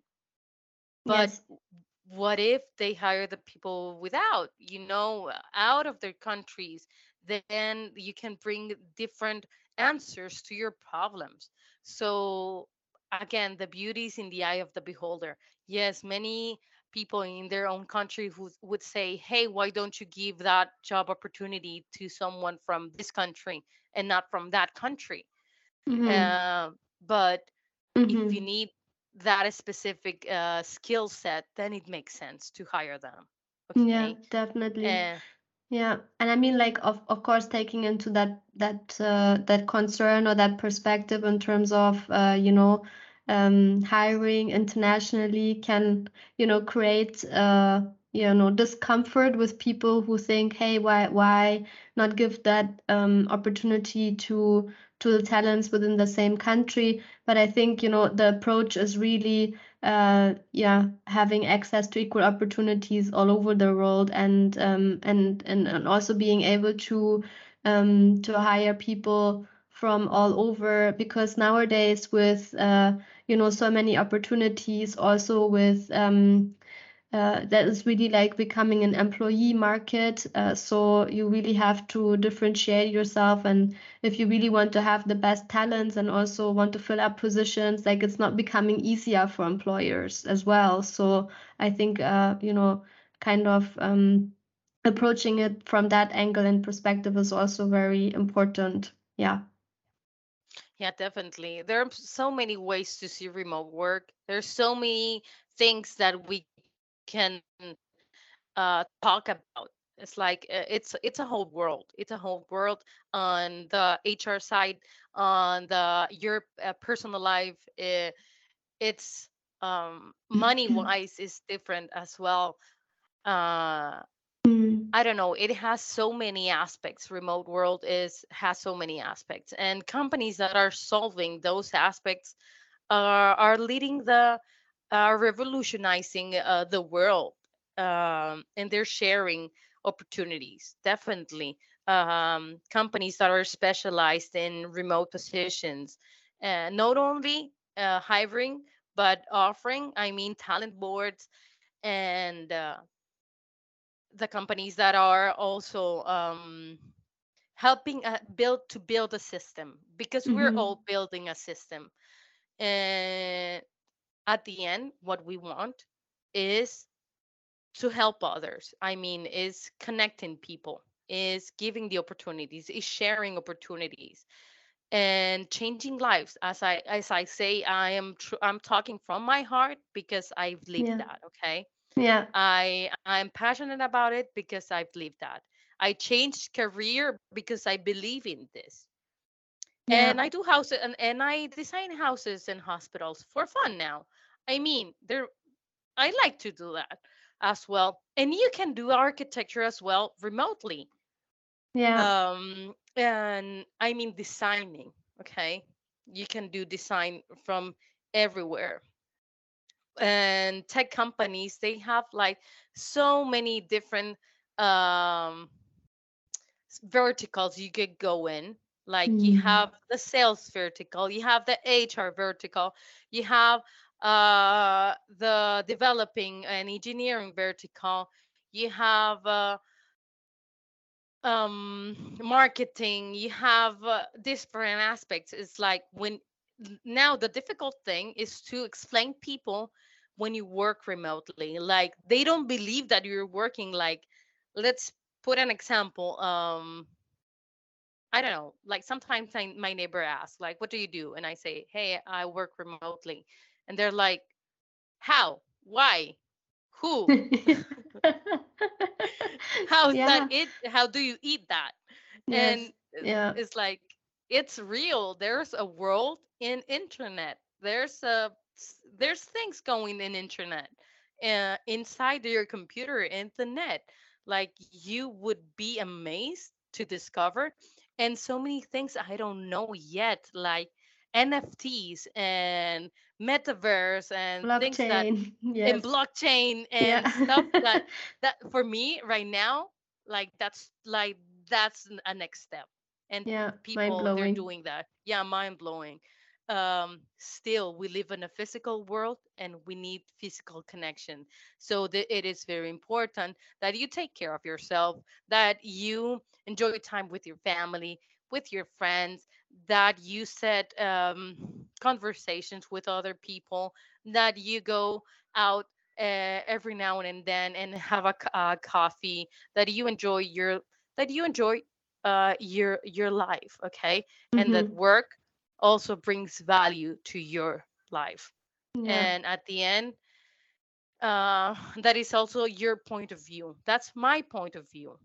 but Yes. what if they hire the people without you know out of their countries then you can bring different answers to your problems so again the beauty is in the eye of the beholder yes many people in their own country who would say hey why don't you give that job opportunity to someone from this country and not from that country Mm-hmm. uh, but if you Mm-hmm. need that specific uh, skill set, then it makes sense to hire them. Yeah, definitely. And Yeah, and I mean, like, of of course, taking into that that uh, that concern or that perspective in terms of uh, you know um, hiring internationally can you know create uh, you know discomfort with people who think, hey, why why not give that um, opportunity to to the talents within the same country? But I think you know the approach is really uh, yeah, having access to equal opportunities all over the world and um, and, and and also being able to um, to hire people from all over because nowadays with uh, you know so many opportunities also with um, uh, that is really like becoming an employee market. Uh, so you really have to differentiate yourself. And if you really want to have the best talents and also want to fill up positions, like it's not becoming easier for employers as well. So I think, uh, you know, kind of um, approaching it from that angle and perspective is also very important. Yeah. Yeah, definitely. There are so many ways to see remote work. There's so many things that we can uh, talk about. It's like uh, it's it's a whole world. It's a whole world on the HR side, on the your uh, personal life. Uh, it's um, money wise is different as well. Uh, I don't know. It has so many aspects. Remote world is has so many aspects, and companies that are solving those aspects are are leading the are revolutionizing uh, the world, um, and they're sharing opportunities. Definitely, um, companies that are specialized in remote positions, uh, not only uh, hiring but offering. I mean, talent boards and uh, the companies that are also um, helping uh, build to build a system because we're mhm. all building a system and at the end what we want is to help others i mean is connecting people is giving the opportunities is sharing opportunities and changing lives as i as i say i am tr- i'm talking from my heart because i've lived Yeah. that okay Yeah. I I'm passionate about it because I believe that. I changed career because I believe in this. Yeah. And I do houses and, and I design houses and hospitals for fun now. I mean, there I like to do that as well. And you can do architecture as well remotely. Yeah. Um and I mean designing, okay? You can do design from everywhere. And tech companies they have like so many different um verticals you could go in. Like you Mm, have the sales vertical you have the hr vertical you have uh the developing and engineering vertical you have uh, um marketing you have uh, different aspects. It's like when now the difficult thing is to explain people when you work remotely like they don't believe that you're working like let's put an example um i don't know like sometimes I, my neighbor asks like what do you do? And i say hey i work remotely. And they're like how? Why? Who? How's that it? How do you eat that? Yes. and uh, Yeah. it's like it's real there's a world in internet there's a there's things going in internet uh, inside your computer in the net like you would be amazed to discover and so many things i don't know yet like nfts and metaverse and things that Blockchain. in blockchain and Yeah. stuff that that for me right now like that's like that's a next step and Yeah. People they're doing that. Yeah mind blowing um still we live in a physical world and we need physical connection. So that it is very important that you take care of yourself that you enjoy time with your family with your friends that you set um, conversations with other people that you go out uh, every now and then and have a coffee that you enjoy your that you enjoy uh, your your life okay? And that Mm-hmm. work also brings value to your life. Yeah. and at the end uh, that is also your point of view. That's my point of view.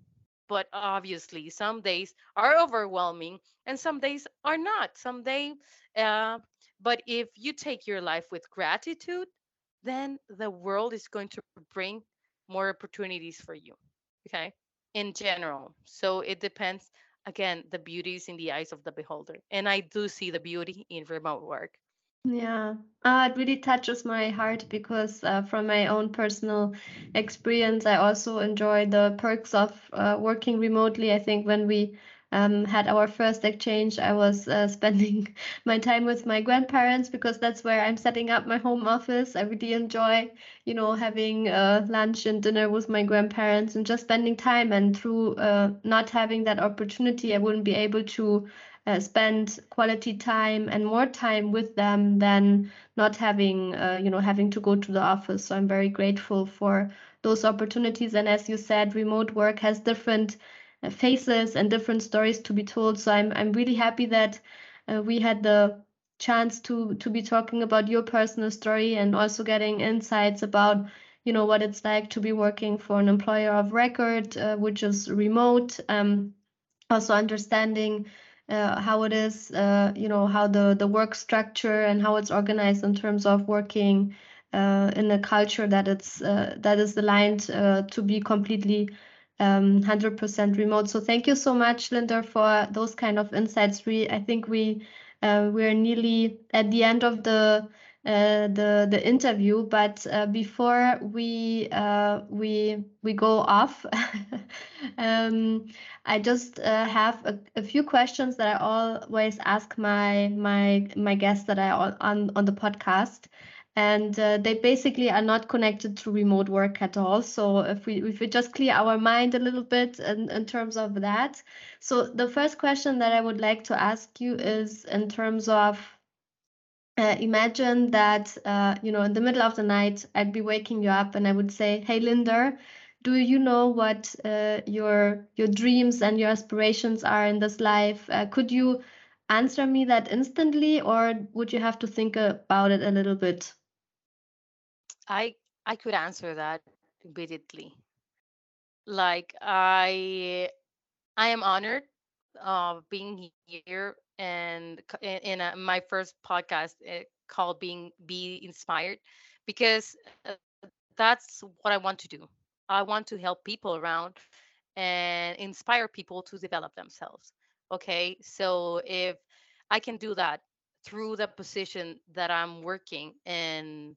But obviously some days are overwhelming and some days are not. Some day uh, but if you take your life with gratitude then the world is going to bring more opportunities for you okay in general so it depends again the beauty is in the eyes of the beholder and i do see the beauty in remote work Yeah, uh, it really touches my heart because uh, from my own personal experience, I also enjoy the perks of uh, working remotely. I think when we um, had our first exchange, I was uh, spending my time with my grandparents because that's where I'm setting up my home office. I really enjoy, you know, having uh, lunch and dinner with my grandparents and just spending time. And through uh, not having that opportunity, I wouldn't be able to uh, spend quality time and more time with them than not having uh, you know having to go to the office so i'm very grateful for those opportunities and as you said remote work has different faces and different stories to be told. So i'm i'm really happy that uh, we had the chance to to be talking about your personal story and also getting insights about you know what it's like to be working for an employer of record uh, which is remote. Um, also understanding uh, how it is, uh, you know, how the, the work structure and how it's organized in terms of working uh, in a culture that it's uh, that is aligned uh, to be completely um, 100% remote. So thank you so much, Linda, for those kind of insights. We I think we uh, we're nearly at the end of the uh, the the interview. But uh, before we uh, we we go off, um, I just uh, have a, a, few questions that I always ask my my my guests that I on on the podcast, and uh, they basically are not connected to remote work at all. So if we if we just clear our mind a little bit in, in terms of that, so the first question that I would like to ask you is in terms of uh, imagine that uh, you know in the middle of the night I'd be waking you up and I would say, "Hey, Linda, do you know what uh, your your dreams and your aspirations are in this life? Uh, could you answer me that instantly, or would you have to think about it a little bit?" I I could answer that immediately. Like I I am honored of being here and in, a, my first podcast uh, called being be inspired because uh, that's what i want to do i want to help people around and inspire people to develop themselves okay so if i can do that through the position that i'm working and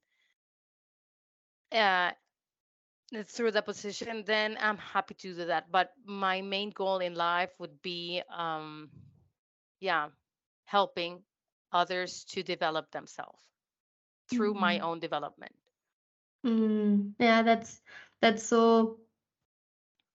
uh, through the position then i'm happy to do that but my main goal in life would be um yeah helping others to develop themselves through my Mm. own development Mm, yeah, that's that's so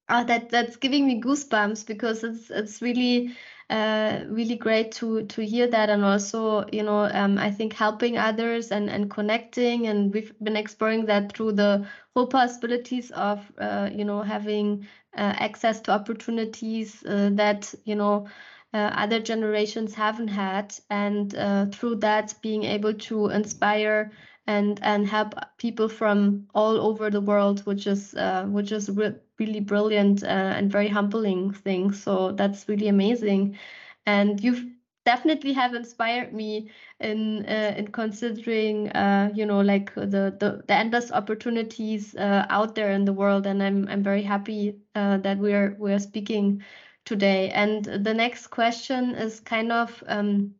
uh, that that's giving me goosebumps because it's it's really uh, really great to to hear that. And also you know um, I think helping others and and connecting. And we've been exploring that through the whole possibilities of uh, you know having uh, access to opportunities uh, that you know uh, other generations haven't had. And through that being able to inspire and and help people from all over the world, which is which is re really brilliant uh, and very humbling thing. So that's really amazing, and you've definitely have inspired me in uh, in considering uh, you know like the, the the endless opportunities uh, out there in the world, and I'm I'm very happy uh, that we're we're speaking today. And the next question is kind of um,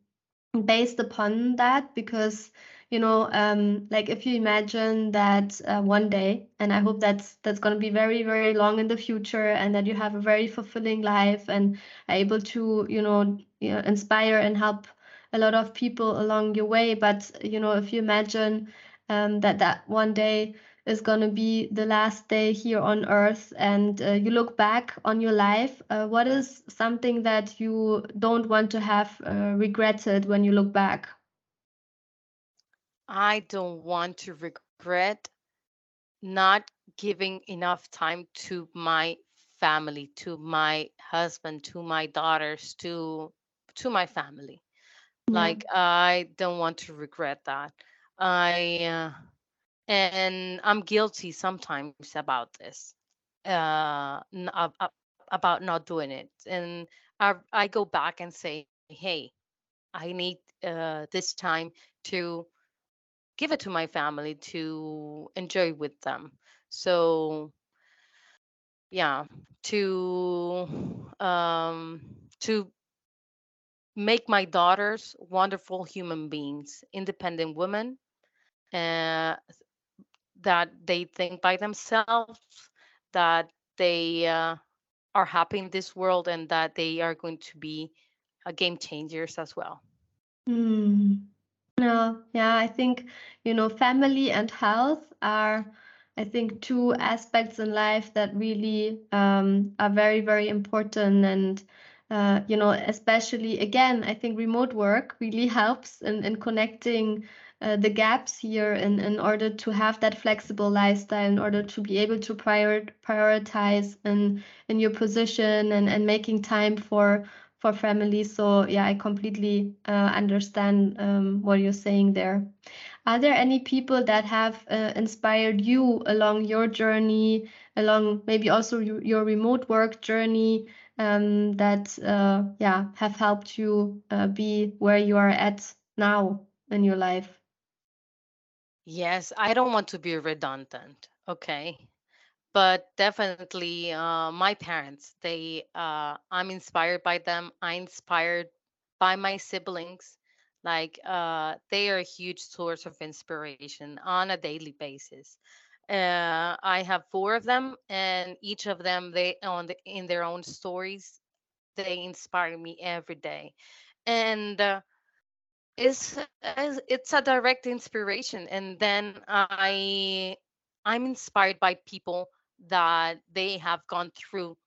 based upon that because you know um, like if you imagine that uh, one day and i hope that's that's going to be very very long in the future and that you have a very fulfilling life and are able to you know, you know inspire and help a lot of people along your way. But you know if you imagine um, that that one day is going to be the last day here on earth and uh, you look back on your life uh, what is something that you don't want to have uh, regretted when you look back i don't want to regret not giving enough time to my family to my husband to my daughters to to my family. Yeah. Like i don't want to regret that. I uh, and I'm guilty sometimes about this, uh, n- ab- ab- about not doing it, and I I go back and say, hey, I need uh, this time to give it to my family to enjoy with them. So yeah, to um to make my daughters wonderful human beings, independent women, uh, that they think by themselves, that they uh, are happy in this world, and that they are going to be uh, game changers as well. Mm. No, yeah, I think, you know, family and health are, I think, two aspects in life that really um, are very, very important. And, uh, you know, especially again, I think remote work really helps in, in connecting uh, the gaps here in, in order to have that flexible lifestyle, in order to be able to prior, prioritize in, in your position and, and making time for for families. So yeah, I completely uh, understand um, what you're saying there. Are there any people that have uh, inspired you along your journey, along maybe also your, your remote work journey, um, that uh, yeah have helped you uh, be where you are at now in your life? Yes, I don't want to be redundant. Okay. But definitely, uh, my parents, they, uh, I'm inspired by them. I'm inspired by my siblings. Like, uh, they are a huge source of inspiration on a daily basis. Uh, I have four of them, and each of them, they on the in their own stories, they inspire me every day. And uh, it's it's a direct inspiration and then i i'm inspired by people that they have gone through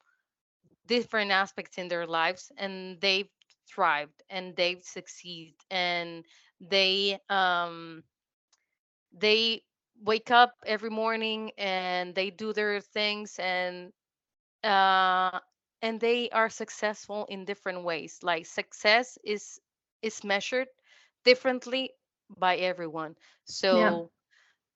different aspects in their lives and they've thrived and they've succeeded and they um they wake up every morning and they do their things and uh and they are successful in different ways. Like success is is measured differently by everyone. So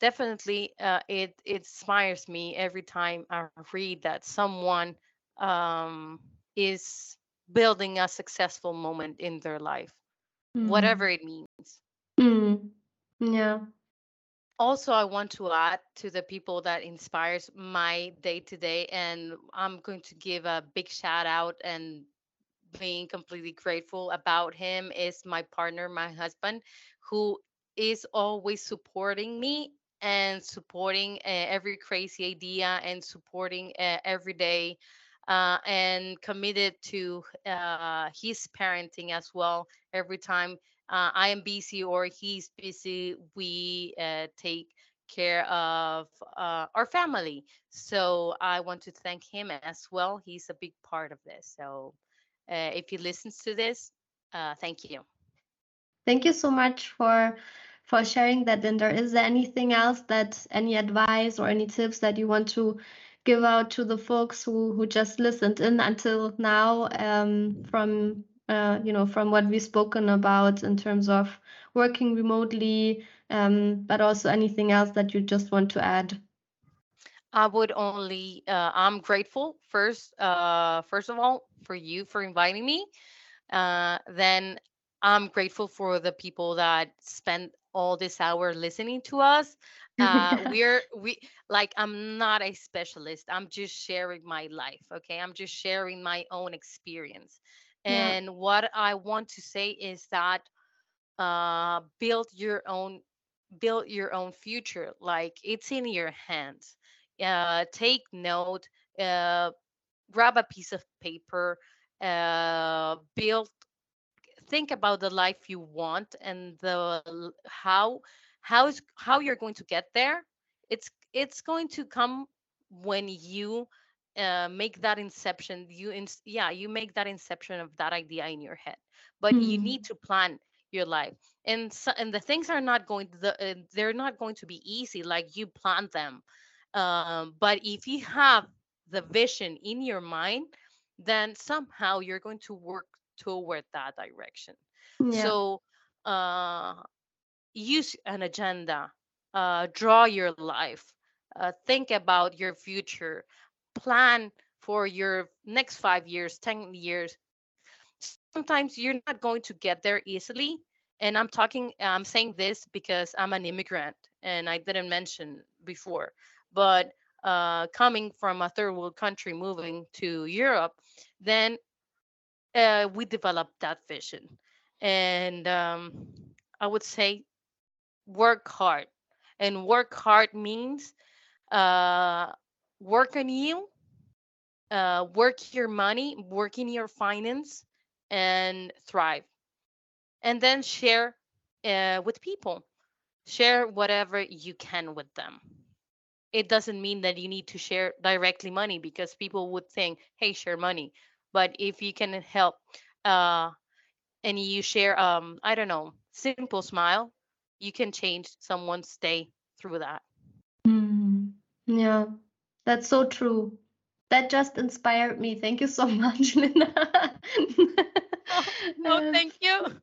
definitely uh, it it inspires me every time i read that someone um is building a successful moment in their life Mm. whatever it means Mm. Yeah. also i want to add to the people that inspires my day to day and i'm going to give a big shout out and being completely grateful about him is my partner, my husband, who is always supporting me and supporting uh, every crazy idea and supporting uh, every day uh, and committed to uh, his parenting as well. Every time uh, I am busy or he's busy, we uh, take care of uh, our family. So I want to thank him as well. He's a big part of this. So if he listens to this, uh, thank you. Thank you so much for for sharing that, And Is there anything else that any advice or any tips that you want to give out to the folks who who just listened in until now um, from uh, you know from what we've spoken about in terms of working remotely, um, but also anything else that you just want to add? I would only. Uh, I'm grateful first. Uh, first of all, for you for inviting me. Uh, then I'm grateful for the people that spent all this hour listening to us. Uh, we're we like I'm not a specialist. I'm just sharing my life. Okay, I'm just sharing my own experience. Yeah. And what I want to say is that uh, build your own build your own future like it's in your hands uh, take note uh, grab a piece of paper uh, build think about the life you want and the how how is how you're going to get there it's it's going to come when you uh, make that inception you in, yeah you make that inception of that idea in your head but you need to plan your life and so, and the things are not going the, uh, they're not going to be easy like you plan them um, but if you have the vision in your mind then somehow you're going to work toward that direction Yeah. so uh use an agenda, uh, draw your life, uh, think about your future, plan for your next five years, 10 years. Sometimes you're not going to get there easily. And I'm talking, I'm saying this because I'm an immigrant and I didn't mention before. But uh, coming from a third world country, moving to Europe, then uh, we developed that vision. And um, I would say work hard. And work hard means uh, work on you, uh, work your money, work in your finance, and thrive. And then share uh, with people. Share whatever you can with them. It doesn't mean that you need to share directly money because people would think, hey, share money. But if you can help uh, and you share, um, I don't know, simple smile, you can change someone's day through that. Mm, yeah, that's so true. That just inspired me. Thank you so much, Linda. oh, no, thank you.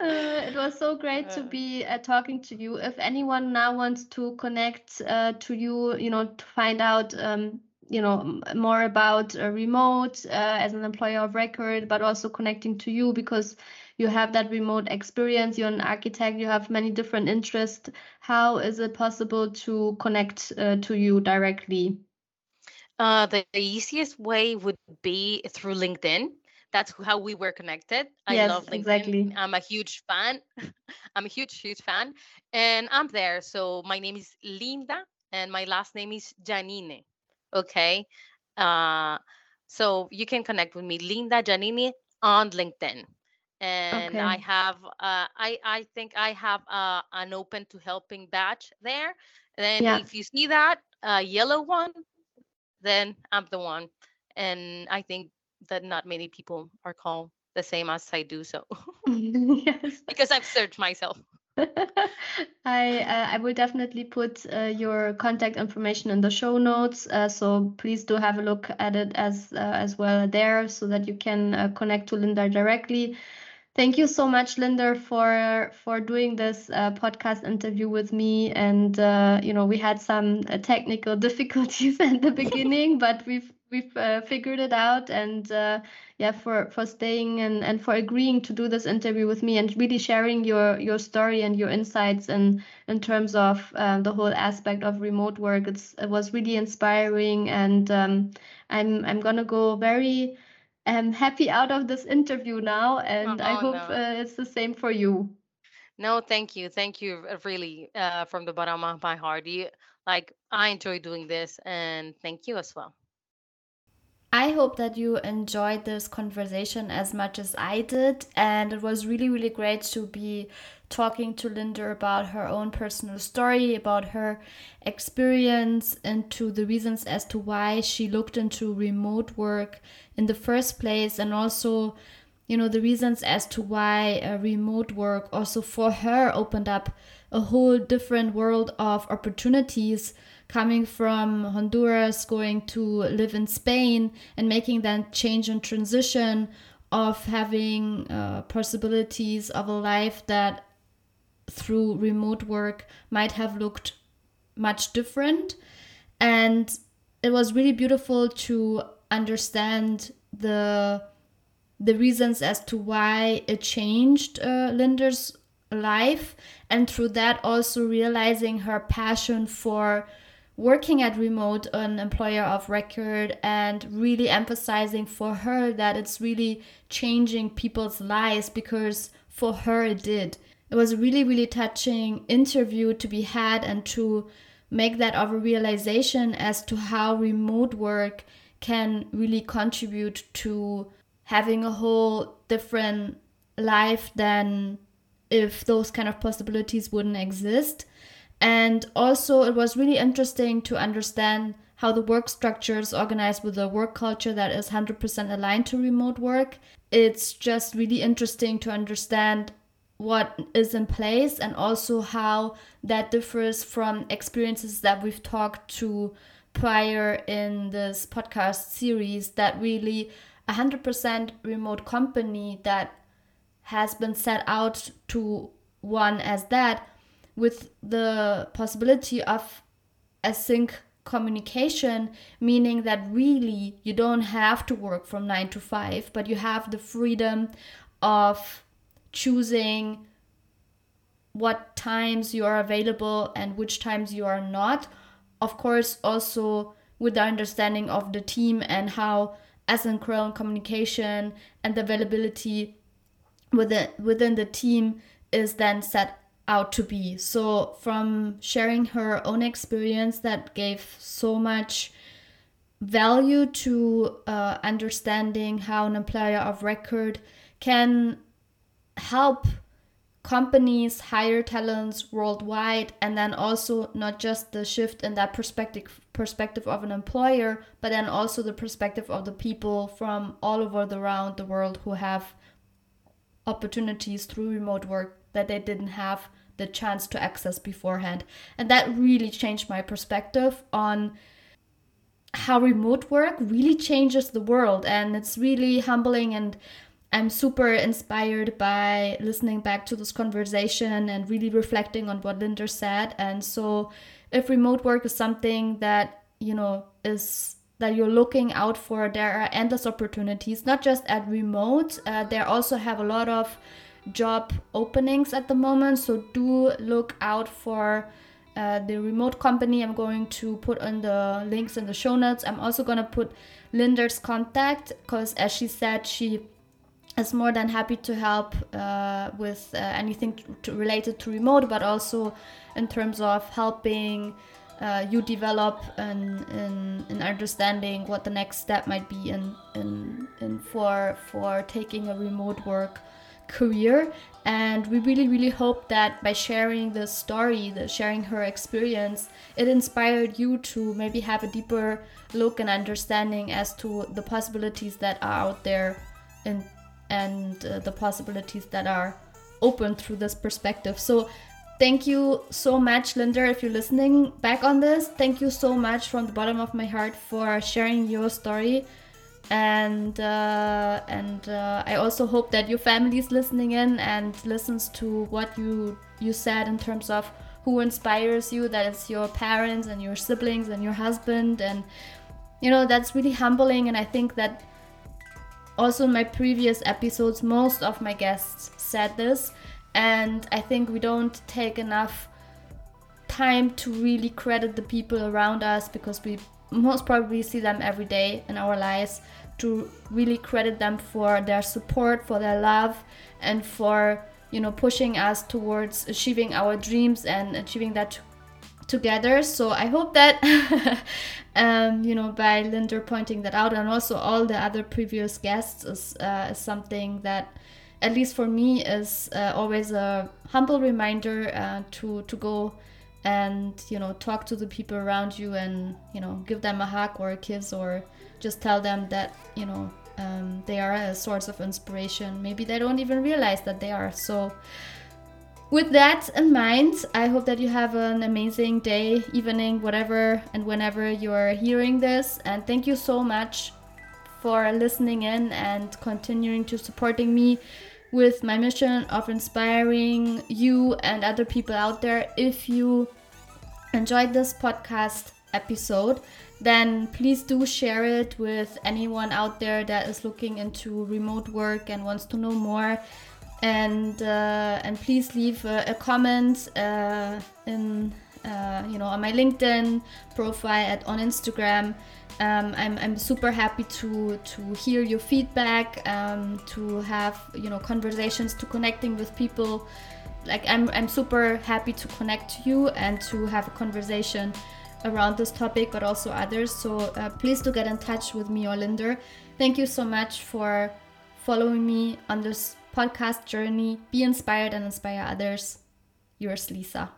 Uh, it was so great to Uh. be uh, talking to you. If anyone now wants to connect uh, to you, you know, to find out, um, you know, more about remote uh, as an employer of record, but also connecting to you because you have that remote experience. You're an architect. You have many different interests. How is it possible to connect uh, to you directly? Uh, the, the easiest way would be through LinkedIn. That's how we were connected. I Yes, love LinkedIn. exactly. I'm a huge fan. I'm a huge, huge fan. And I'm there. So my name is Linda and my last name is Janine. Okay. Uh, so you can connect with me, Linda Janini, on LinkedIn. And I have, uh, I, I think I have uh, an open to helping badge there. And Yeah. if you see that uh, yellow one, then I'm the one. And I think that not many people are called the same as I do so Yes. because I've searched myself. I uh, I will definitely put uh, your contact information in the show notes. Uh, so please do have a look at it as uh, as well there, so that you can uh, connect to Linda directly. Thank you so much, Linda, for for doing this uh, podcast interview with me. And you know, we had some technical difficulties at the beginning, but we've we've uh, figured it out. And uh, yeah, for for staying and and for agreeing to do this interview with me and really sharing your your story and your insights and in terms of um, the whole aspect of remote work. It's it was really inspiring, and um, I'm I'm gonna go very am happy out of this interview now, and I Oh, hope no. uh, it's the same for you. No, thank you. Thank you uh, really uh, from the bottom of my heart. You, like, I enjoy doing this and thank you as well. I hope that you enjoyed this conversation as much as I did. And it was really, really great to be talking to Linda about her own personal story, about her experience, and to the reasons as to why she looked into remote work in the first place, and also, you know, the reasons as to why uh, remote work also for her opened up a whole different world of opportunities coming from Honduras, going to live in Spain, and making that change and transition of having uh, possibilities of a life that through remote work might have looked much different. And it was really beautiful to understand the the reasons as to why it changed uh, Linda's life, and through that also realizing her passion for working at remote an employer of record and really emphasizing for her that it's really changing people's lives because for her it did. It was a really really touching interview to be had and to make that of a realization as to how remote work can really contribute to having a whole different life than if those kind of possibilities wouldn't exist and also, it was really interesting to understand how the work structure is organized with a work culture that is 100% aligned to remote work. It's just really interesting to understand what is in place and also how that differs from experiences that we've talked to prior in this podcast series that really 100% remote company that has been set out to one as that with the possibility of async communication, meaning that really you don't have to work from nine to five, but you have the freedom of choosing what times you are available and which times you are not. Of course, also with the understanding of the team and how asynchronous communication and availability within within the team is then set out to be. So from sharing her own experience that gave so much value to uh, understanding how an employer of record can help companies hire talents worldwide and then also not just the shift in that perspective perspective of an employer but then also the perspective of the people from all over the around the world who have opportunities through remote work that they didn't have the chance to access beforehand and that really changed my perspective on how remote work really changes the world and it's really humbling and I'm super inspired by listening back to this conversation and really reflecting on what Linda said. And so, if remote work is something that, you know, is that you're looking out for, there are endless opportunities, not just at remote, uh, there also have a lot of job openings at the moment. So, do look out for. Uh, the remote company I'm going to put on the links in the show notes. I'm also going to put Linda's contact because, as she said, she is more than happy to help uh, with uh, anything to, related to remote, but also in terms of helping uh, you develop and in, in, understanding what the next step might be in, in, in for for taking a remote work career. And we really, really hope that by sharing this story, the sharing her experience, it inspired you to maybe have a deeper look and understanding as to the possibilities that are out there and and uh, the possibilities that are open through this perspective. So, thank you so much, Linda, if you're listening back on this. Thank you so much from the bottom of my heart for sharing your story. And uh, and uh, I also hope that your family is listening in and listens to what you you said in terms of who inspires you. That it's your parents and your siblings and your husband, and you know that's really humbling. And I think that also in my previous episodes most of my guests said this and i think we don't take enough time to really credit the people around us because we most probably see them every day in our lives to really credit them for their support for their love and for you know pushing us towards achieving our dreams and achieving that together. So I hope that, um, you know, by Linda pointing that out and also all the other previous guests is, uh, is something that, at least for me, is uh, always a humble reminder uh, to to go and you know talk to the people around you and you know give them a hug or a kiss or just tell them that you know um, they are a source of inspiration. Maybe they don't even realize that they are. So with that in mind, I hope that you have an amazing day, evening, whatever, and whenever you're hearing this. And thank you so much for listening in and continuing to supporting me with my mission of inspiring you and other people out there. If you enjoyed this podcast episode, then please do share it with anyone out there that is looking into remote work and wants to know more and uh, and please leave a, a comment uh, in uh, you know on my LinkedIn profile at on Instagram. Um, I'm, I'm super happy to to hear your feedback, um, to have you know conversations, to connecting with people. Like I'm I'm super happy to connect to you and to have a conversation around this topic, but also others. So uh, please do get in touch with me or Linda. Thank you so much for following me on this podcast journey. Be inspired and inspire others. Yours, Lisa.